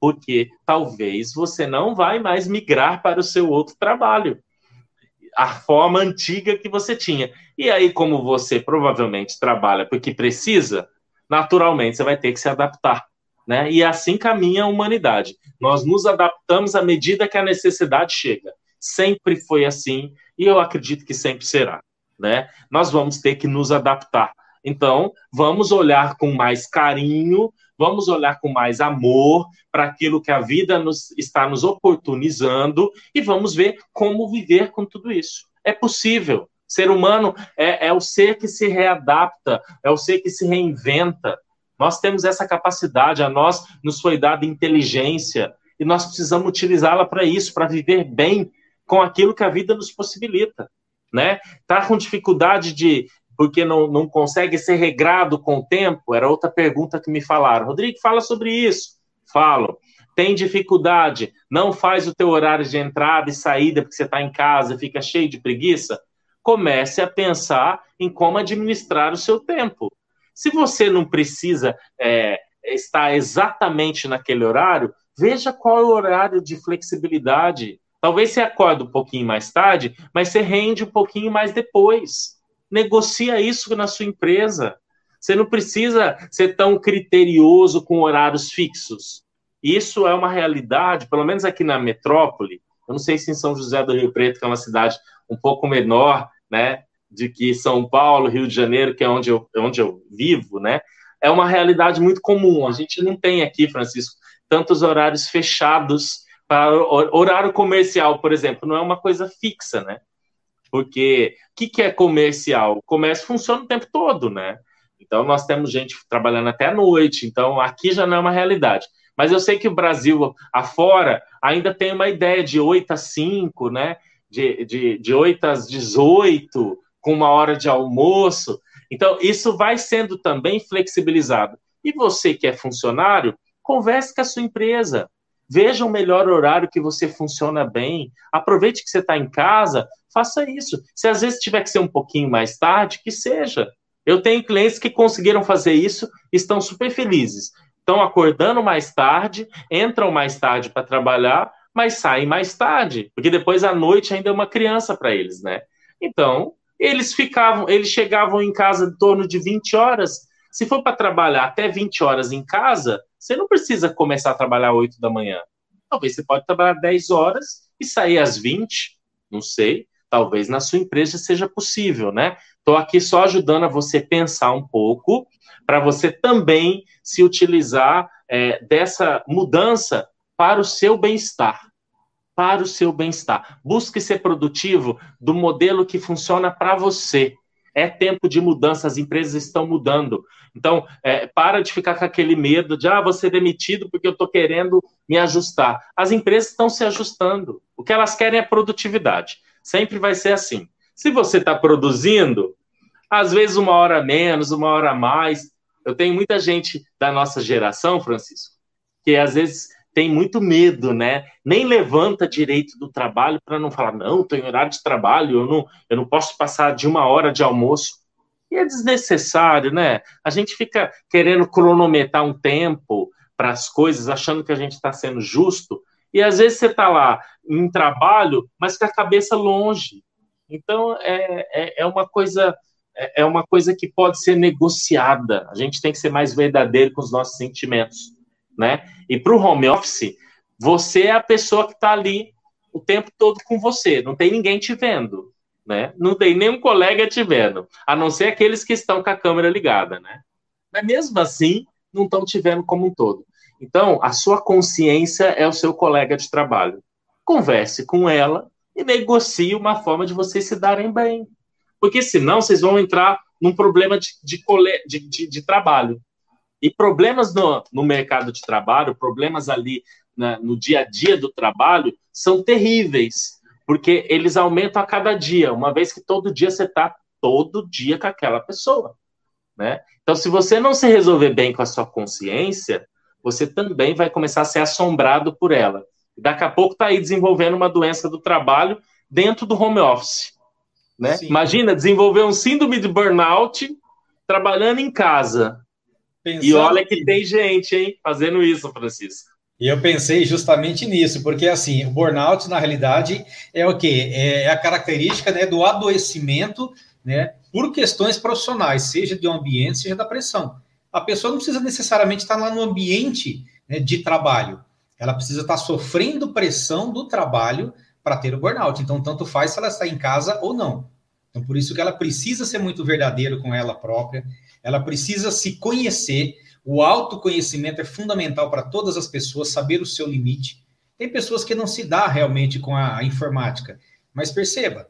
Porque talvez você não vai mais migrar para o seu outro trabalho. A forma antiga que você tinha. E aí, como você provavelmente trabalha porque precisa, naturalmente você vai ter que se adaptar. Né? E assim caminha a humanidade. Nós nos adaptamos à medida que a necessidade chega sempre foi assim e eu acredito que sempre será. Né? Nós vamos ter que nos adaptar. Então, vamos olhar com mais carinho, vamos olhar com mais amor para aquilo que a vida nos, está nos oportunizando e vamos ver como viver com tudo isso. É possível. Ser humano é, é o ser que se readapta, é o ser que se reinventa. Nós temos essa capacidade, a nós nos foi dada inteligência e nós precisamos utilizá-la para isso, para viver bem com aquilo que a vida nos possibilita, né? Tá com dificuldade de porque não, não consegue ser regrado com o tempo? Era outra pergunta que me falaram. Rodrigo, fala sobre isso. Falo. Tem dificuldade? Não faz o teu horário de entrada e saída porque você está em casa fica cheio de preguiça? Comece a pensar em como administrar o seu tempo. Se você não precisa é, estar exatamente naquele horário, veja qual é o horário de flexibilidade Talvez você acorde um pouquinho mais tarde, mas você rende um pouquinho mais depois. Negocia isso na sua empresa. Você não precisa ser tão criterioso com horários fixos. Isso é uma realidade, pelo menos aqui na metrópole. Eu não sei se em São José do Rio Preto, que é uma cidade um pouco menor, né, de que São Paulo, Rio de Janeiro, que é onde eu, onde eu vivo, né, é uma realidade muito comum. A gente não tem aqui, Francisco, tantos horários fechados horário comercial, por exemplo, não é uma coisa fixa, né? Porque o que, que é comercial? O comércio funciona o tempo todo, né? Então, nós temos gente trabalhando até a noite, então aqui já não é uma realidade. Mas eu sei que o Brasil afora ainda tem uma ideia de 8 a 5, né? De, de, de 8 às 18, com uma hora de almoço. Então, isso vai sendo também flexibilizado. E você que é funcionário, converse com a sua empresa. Veja o melhor horário que você funciona bem. Aproveite que você está em casa, faça isso. Se às vezes tiver que ser um pouquinho mais tarde, que seja. Eu tenho clientes que conseguiram fazer isso, estão super felizes. Estão acordando mais tarde, entram mais tarde para trabalhar, mas saem mais tarde, porque depois à noite ainda é uma criança para eles, né? Então, eles ficavam, eles chegavam em casa em torno de 20 horas. Se for para trabalhar até 20 horas em casa, você não precisa começar a trabalhar 8 da manhã. Talvez você pode trabalhar 10 horas e sair às 20, não sei. Talvez na sua empresa seja possível, né? Estou aqui só ajudando a você pensar um pouco, para você também se utilizar é, dessa mudança para o seu bem-estar. Para o seu bem-estar. Busque ser produtivo do modelo que funciona para você. É tempo de mudança, as empresas estão mudando. Então, é, para de ficar com aquele medo de, ah, vou ser demitido porque eu estou querendo me ajustar. As empresas estão se ajustando. O que elas querem é produtividade. Sempre vai ser assim. Se você está produzindo, às vezes uma hora menos, uma hora mais. Eu tenho muita gente da nossa geração, Francisco, que às vezes tem muito medo, né? Nem levanta direito do trabalho para não falar, não, em horário de trabalho, eu não, eu não posso passar de uma hora de almoço. E é desnecessário, né? A gente fica querendo cronometrar um tempo para as coisas, achando que a gente está sendo justo, e às vezes você está lá em trabalho, mas com a cabeça longe. Então é, é, é uma coisa é, é uma coisa que pode ser negociada. A gente tem que ser mais verdadeiro com os nossos sentimentos né? E para o home office, você é a pessoa que está ali o tempo todo com você, não tem ninguém te vendo, né? Não tem nenhum colega te vendo, a não ser aqueles que estão com a câmera ligada, né? Mas mesmo assim, não estão te vendo como um todo. Então, a sua consciência é o seu colega de trabalho. Converse com ela e negocie uma forma de vocês se darem bem. Porque senão vocês vão entrar num problema de, de, de, de, de trabalho. E problemas no, no mercado de trabalho, problemas ali na, no dia a dia do trabalho, são terríveis, porque eles aumentam a cada dia, uma vez que todo dia você está todo dia com aquela pessoa. Né? Então, se você não se resolver bem com a sua consciência, você também vai começar a ser assombrado por ela. Daqui a pouco está aí desenvolvendo uma doença do trabalho dentro do home office. Né? Imagina desenvolver um síndrome de burnout trabalhando em casa. Pensando e olha que tem gente, hein, fazendo isso, Francisco. E eu pensei justamente nisso, porque assim, o burnout, na realidade, é o quê? É a característica né, do adoecimento, né, por questões profissionais, seja do ambiente, seja da pressão. A pessoa não precisa necessariamente estar lá no ambiente né, de trabalho, ela precisa estar sofrendo pressão do trabalho para ter o burnout. Então, tanto faz se ela está em casa ou não. Então, por isso que ela precisa ser muito verdadeira com ela própria, ela precisa se conhecer. O autoconhecimento é fundamental para todas as pessoas, saber o seu limite. Tem pessoas que não se dá realmente com a, a informática, mas perceba,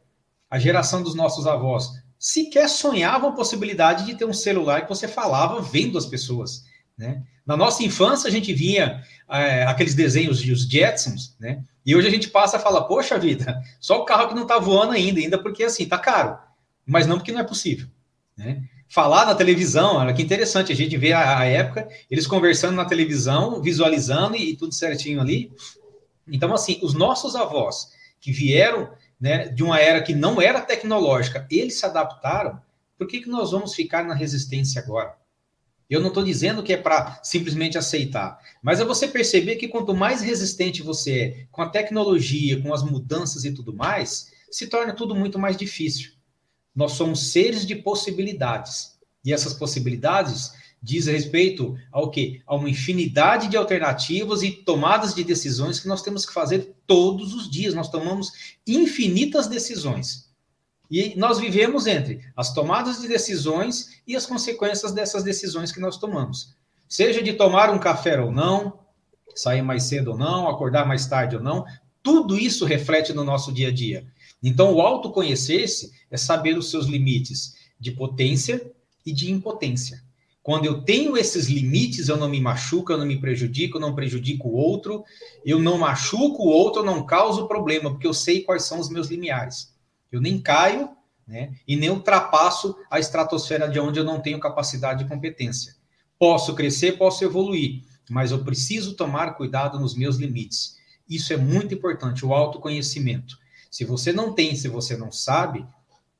a geração dos nossos avós sequer sonhava a possibilidade de ter um celular que você falava vendo as pessoas. Né? Na nossa infância, a gente vinha é, aqueles desenhos de os Jetsons, né? E hoje a gente passa a falar, poxa vida, só o carro que não está voando ainda, ainda porque assim, tá caro. Mas não porque não é possível. Né? Falar na televisão, olha que interessante, a gente vê a, a época, eles conversando na televisão, visualizando e, e, tudo certinho ali. Então, assim, os nossos avós que vieram né, de uma era que não era tecnológica, eles se adaptaram, por que, que nós vamos ficar na resistência agora? Eu não estou dizendo que é para simplesmente aceitar, mas é você perceber que quanto mais resistente você é com a tecnologia, com as mudanças e tudo mais, se torna tudo muito mais difícil. Nós somos seres de possibilidades. E essas possibilidades diz respeito ao quê? A uma infinidade de alternativas e tomadas de decisões que nós temos que fazer todos os dias. Nós tomamos infinitas decisões. E nós vivemos entre as tomadas de decisões e as consequências dessas decisões que nós tomamos. Seja de tomar um café ou não, sair mais cedo ou não, acordar mais tarde ou não, tudo isso reflete no nosso dia a dia. Então, o autoconhecer-se é saber os seus limites de potência e de impotência. Quando eu tenho esses limites, eu não me machuco, eu não me prejudico, eu não prejudico o outro, eu não machuco o outro, eu não causo problema, porque eu sei quais são os meus limiares. Eu nem caio né, e nem ultrapasso a estratosfera de onde eu não tenho capacidade de competência. Posso crescer, posso evoluir, mas eu preciso tomar cuidado nos meus limites. Isso é muito importante, o autoconhecimento. Se você não tem, se você não sabe,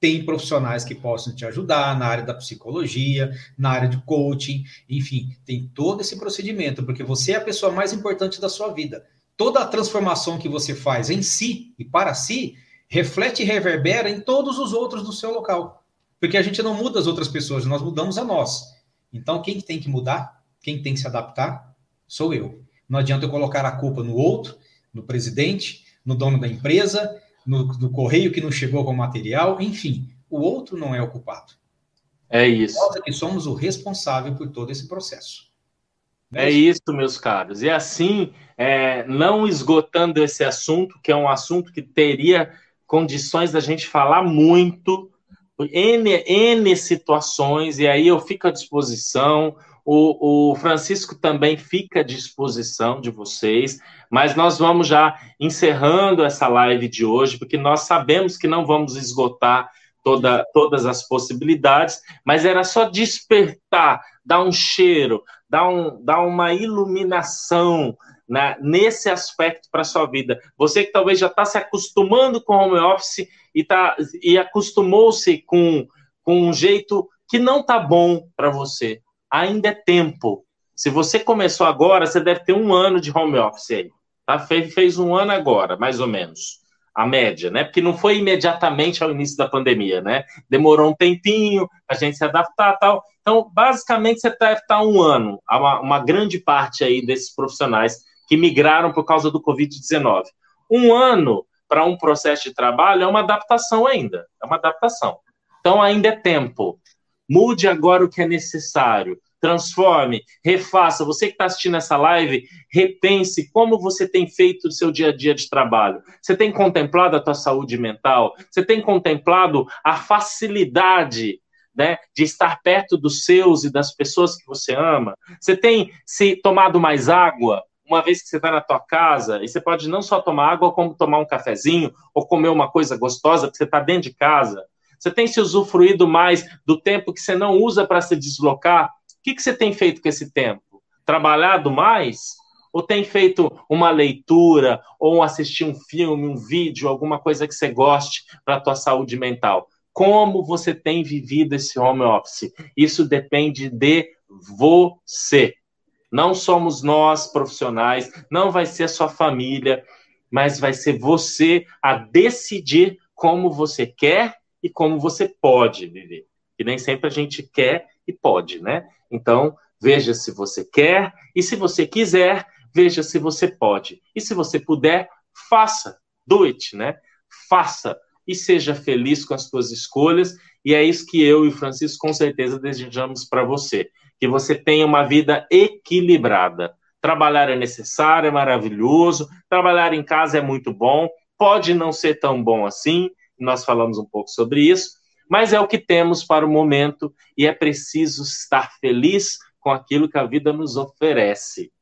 tem profissionais que possam te ajudar na área da psicologia, na área de coaching, enfim, tem todo esse procedimento, porque você é a pessoa mais importante da sua vida. Toda a transformação que você faz em si e para si reflete e reverbera em todos os outros do seu local. Porque a gente não muda as outras pessoas, nós mudamos a nós. Então, quem tem que mudar, quem tem que se adaptar, sou eu. Não adianta eu colocar a culpa no outro, no presidente, no dono da empresa, no, no correio que não chegou com o material, enfim, o outro não é o culpado. É isso. Nós é que somos o responsável por todo esse processo. É, é isso, meus caros. E assim, é, não esgotando esse assunto, que é um assunto que teria condições da gente falar muito, N, N situações, e aí eu fico à disposição. O, o, Francisco também fica à disposição de vocês, mas nós vamos já encerrando essa live de hoje, porque nós sabemos que não vamos esgotar toda, todas as possibilidades, mas era só despertar, dar um cheiro, dar, um, dar uma iluminação né, nesse aspecto para a sua vida. Você que talvez já está se acostumando com home office e, tá, e acostumou-se com, com um jeito que não está bom para você. Ainda é tempo. Se você começou agora, você deve ter um ano de home office aí. Tá? Fez, fez um ano agora, mais ou menos a média, né? Porque não foi imediatamente ao início da pandemia, né? Demorou um tempinho a gente se adaptar tal. Então, basicamente, você deve estar um ano, uma, uma grande parte aí desses profissionais que migraram por causa do Covid-19. Um ano para um processo de trabalho é uma adaptação ainda, é uma adaptação. Então, ainda é tempo. Mude agora o que é necessário transforme, refaça. Você que está assistindo essa live, repense como você tem feito o seu dia a dia de trabalho. Você tem contemplado a tua saúde mental? Você tem contemplado a facilidade né, de estar perto dos seus e das pessoas que você ama? Você tem se tomado mais água? Uma vez que você está na tua casa, e você pode não só tomar água, como tomar um cafezinho, ou comer uma coisa gostosa, porque você está dentro de casa. Você tem se usufruído mais do tempo que você não usa para se deslocar que, que você tem feito com esse tempo? Trabalhado mais? Ou tem feito uma leitura, ou assistir um filme, um vídeo, alguma coisa que você goste para a tua saúde mental? Como você tem vivido esse home office? Isso depende de você. Não somos nós, profissionais, não vai ser a sua família, mas vai ser você a decidir como você quer e como você pode viver. E nem sempre a gente quer e pode, né? Então, veja se você quer e se você quiser, veja se você pode. E se você puder, faça, do it, né? Faça e seja feliz com as suas escolhas. E é isso que eu e o Francisco com certeza desejamos para você, que você tenha uma vida equilibrada. Trabalhar é necessário, é maravilhoso. Trabalhar em casa é muito bom. Pode não ser tão bom assim. Nós falamos um pouco sobre isso, mas é o que temos para o momento e é preciso estar feliz com aquilo que a vida nos oferece.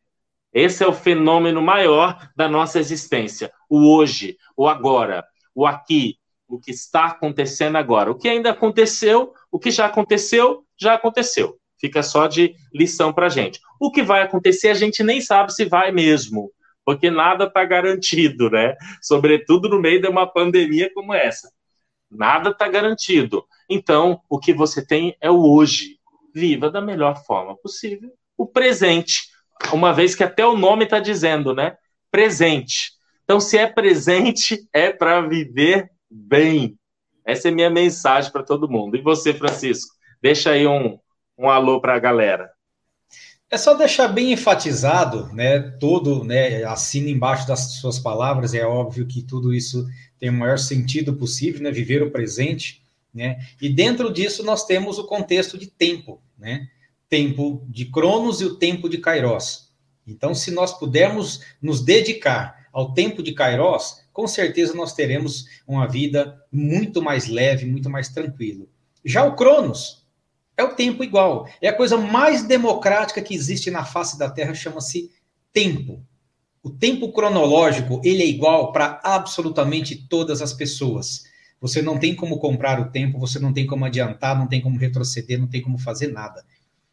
Esse é o fenômeno maior da nossa existência, o hoje, o agora, o aqui, o que está acontecendo agora. O que ainda aconteceu, o que já aconteceu, já aconteceu. Fica só de lição para gente. O que vai acontecer, a gente nem sabe se vai mesmo, porque nada está garantido, né? Sobretudo no meio de uma pandemia como essa. Nada está garantido. Então, o que você tem é o hoje. Viva da melhor forma possível o presente. Uma vez que até o nome está dizendo, né? Presente. Então, se é presente, é para viver bem. Essa é minha mensagem para todo mundo. E você, Francisco? Deixa aí um, um alô para a galera. É só deixar bem enfatizado, né? Todo, né? Assina embaixo das suas palavras. É óbvio que tudo isso tem o maior sentido possível, né? Viver o presente, né? E dentro disso nós temos o contexto de tempo, né? Tempo de Cronos e o tempo de Kairos. Então, se nós pudermos nos dedicar ao tempo de Kairos, com certeza nós teremos uma vida muito mais leve, muito mais tranquila. Já o Cronos, é o tempo igual. É a coisa mais democrática que existe na face da Terra, chama-se tempo. O tempo cronológico, ele é igual para absolutamente todas as pessoas. Você não tem como comprar o tempo, você não tem como adiantar, não tem como retroceder, não tem como fazer nada.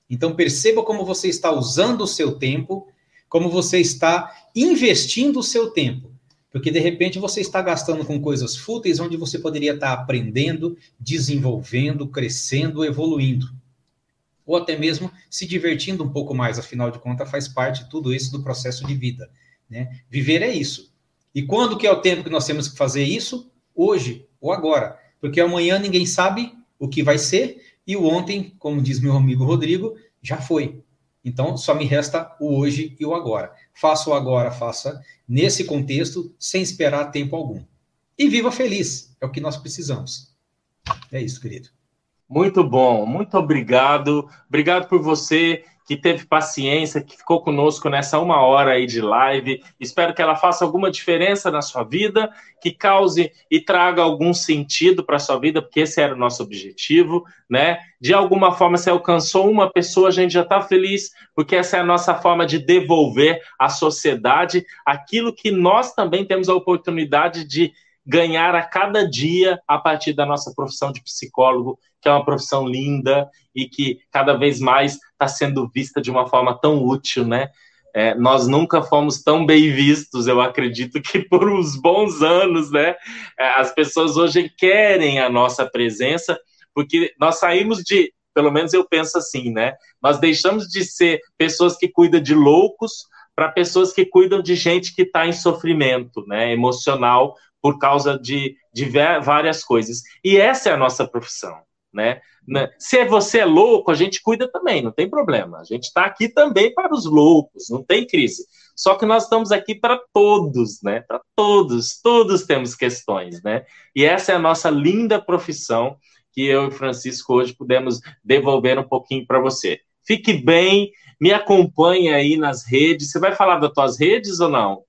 Então perceba como você está usando o seu tempo, como você está investindo o seu tempo. Porque de repente você está gastando com coisas fúteis onde você poderia estar aprendendo, desenvolvendo, crescendo, evoluindo ou até mesmo se divertindo um pouco mais, afinal de contas, faz parte tudo isso do processo de vida. Né? Viver é isso. E quando que é o tempo que nós temos que fazer isso? Hoje ou agora. Porque amanhã ninguém sabe o que vai ser, e o ontem, como diz meu amigo Rodrigo, já foi. Então, só me resta o hoje e o agora. Faça o agora, faça nesse contexto, sem esperar tempo algum. E viva feliz, é o que nós precisamos. É isso, querido. Muito bom, muito obrigado. Obrigado por você que teve paciência, que ficou conosco nessa uma hora aí de live. Espero que ela faça alguma diferença na sua vida, que cause e traga algum sentido para a sua vida, porque esse era o nosso objetivo, né? De alguma forma, se alcançou uma pessoa, a gente já está feliz, porque essa é a nossa forma de devolver à sociedade aquilo que nós também temos a oportunidade de ganhar a cada dia a partir da nossa profissão de psicólogo, que é uma profissão linda e que cada vez mais está sendo vista de uma forma tão útil, né? É, nós nunca fomos tão bem vistos, eu acredito que por uns bons anos, né? É, as pessoas hoje querem a nossa presença, porque nós saímos de, pelo menos eu penso assim, né? Nós deixamos de ser pessoas que cuidam de loucos para pessoas que cuidam de gente que está em sofrimento, né? Emocional por causa de, de várias coisas. E essa é a nossa profissão, né? Se você é louco, a gente cuida também, não tem problema. A gente está aqui também para os loucos, não tem crise. Só que nós estamos aqui para todos, né? Para todos, todos temos questões, né? E essa é a nossa linda profissão que eu e Francisco hoje pudemos devolver um pouquinho para você. Fique bem, me acompanhe aí nas redes. Você vai falar das tuas redes ou não?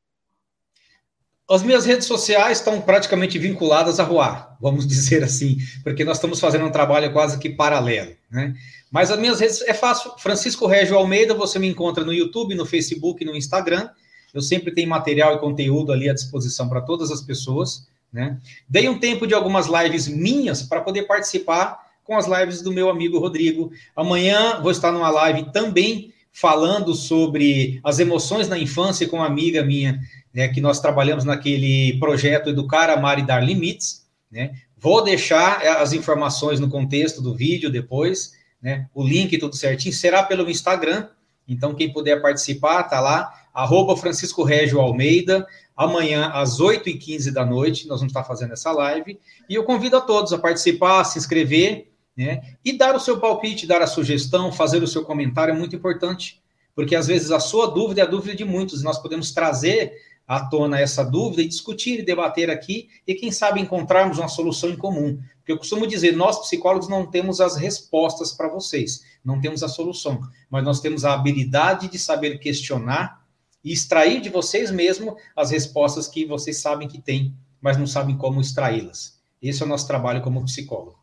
As minhas redes sociais estão praticamente vinculadas a Ruar, vamos *laughs* dizer assim, porque nós estamos fazendo um trabalho quase que paralelo, né? Mas as minhas redes é fácil. Francisco Régio Almeida, você me encontra no YouTube, no Facebook, no Instagram. Eu sempre tenho material e conteúdo ali à disposição para todas as pessoas, né? Dei um tempo de algumas lives minhas para poder participar com as lives do meu amigo Rodrigo. Amanhã vou estar numa live também falando sobre as emoções na infância com uma amiga minha né, que nós trabalhamos naquele projeto Educar, Amar e Dar Limites. Né? Vou deixar eh, as informações no contexto do vídeo depois, né? o link tudo certinho, será pelo Instagram, então quem puder participar, tá lá, arroba Francisco Régio Almeida, amanhã às 8h15 da noite, nós vamos estar fazendo essa live, e eu convido a todos a participar, a se inscrever, né? E dar o seu palpite, dar a sugestão, fazer o seu comentário é muito importante, porque às vezes a sua dúvida é a dúvida de muitos, e nós podemos trazer à tona essa dúvida e discutir e debater aqui e, quem sabe, encontrarmos uma solução em comum. Porque eu costumo dizer, nós psicólogos não temos as respostas para vocês, não temos a solução, mas nós temos a habilidade de saber questionar e extrair de vocês mesmo as respostas que vocês sabem que têm, mas não sabem como extraí-las. Esse é o nosso trabalho como psicólogo.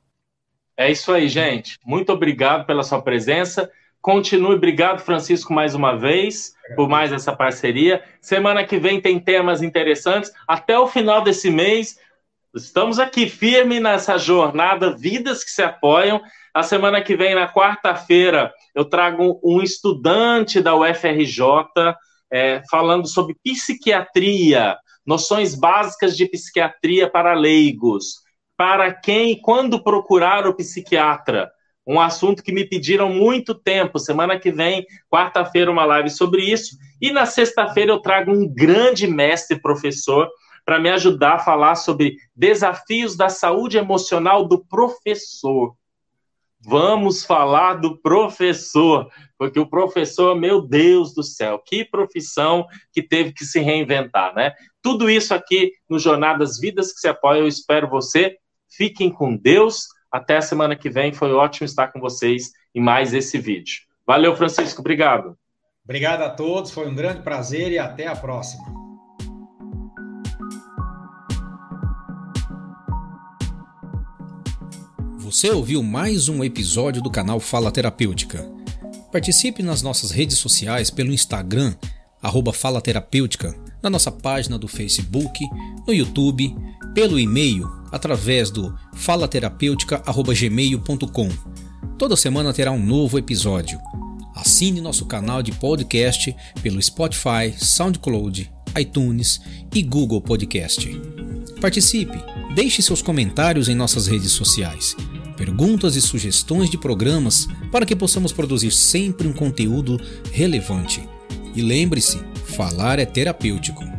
É isso aí, gente. Muito obrigado pela sua presença. Continue, obrigado, Francisco, mais uma vez, por mais essa parceria. Semana que vem tem temas interessantes. Até o final desse mês, estamos aqui firme nessa jornada Vidas que se apoiam. A semana que vem, na quarta-feira, eu trago um estudante da UFRJ é, falando sobre psiquiatria, noções básicas de psiquiatria para leigos. Para quem quando procurar o psiquiatra um assunto que me pediram muito tempo. Semana que vem, quarta-feira, uma live sobre isso. E na sexta-feira eu trago um grande mestre professor para me ajudar a falar sobre desafios da saúde emocional do professor. Vamos falar do professor, porque o professor, meu Deus do céu, que profissão que teve que se reinventar, né? Tudo isso aqui no Jornadas Vidas que se apoia, eu espero você. Fiquem com Deus até a semana que vem. Foi ótimo estar com vocês em mais esse vídeo. Valeu, Francisco. Obrigado. Obrigado a todos. Foi um grande prazer e até a próxima. Você ouviu mais um episódio do canal Fala Terapêutica. Participe nas nossas redes sociais pelo Instagram, arroba Fala Terapêutica, na nossa página do Facebook, no YouTube, pelo e-mail através do falaterapêutica.gmail.com. Toda semana terá um novo episódio. Assine nosso canal de podcast pelo Spotify, SoundCloud, iTunes e Google Podcast. Participe, deixe seus comentários em nossas redes sociais, perguntas e sugestões de programas para que possamos produzir sempre um conteúdo relevante. E lembre-se, falar é terapêutico.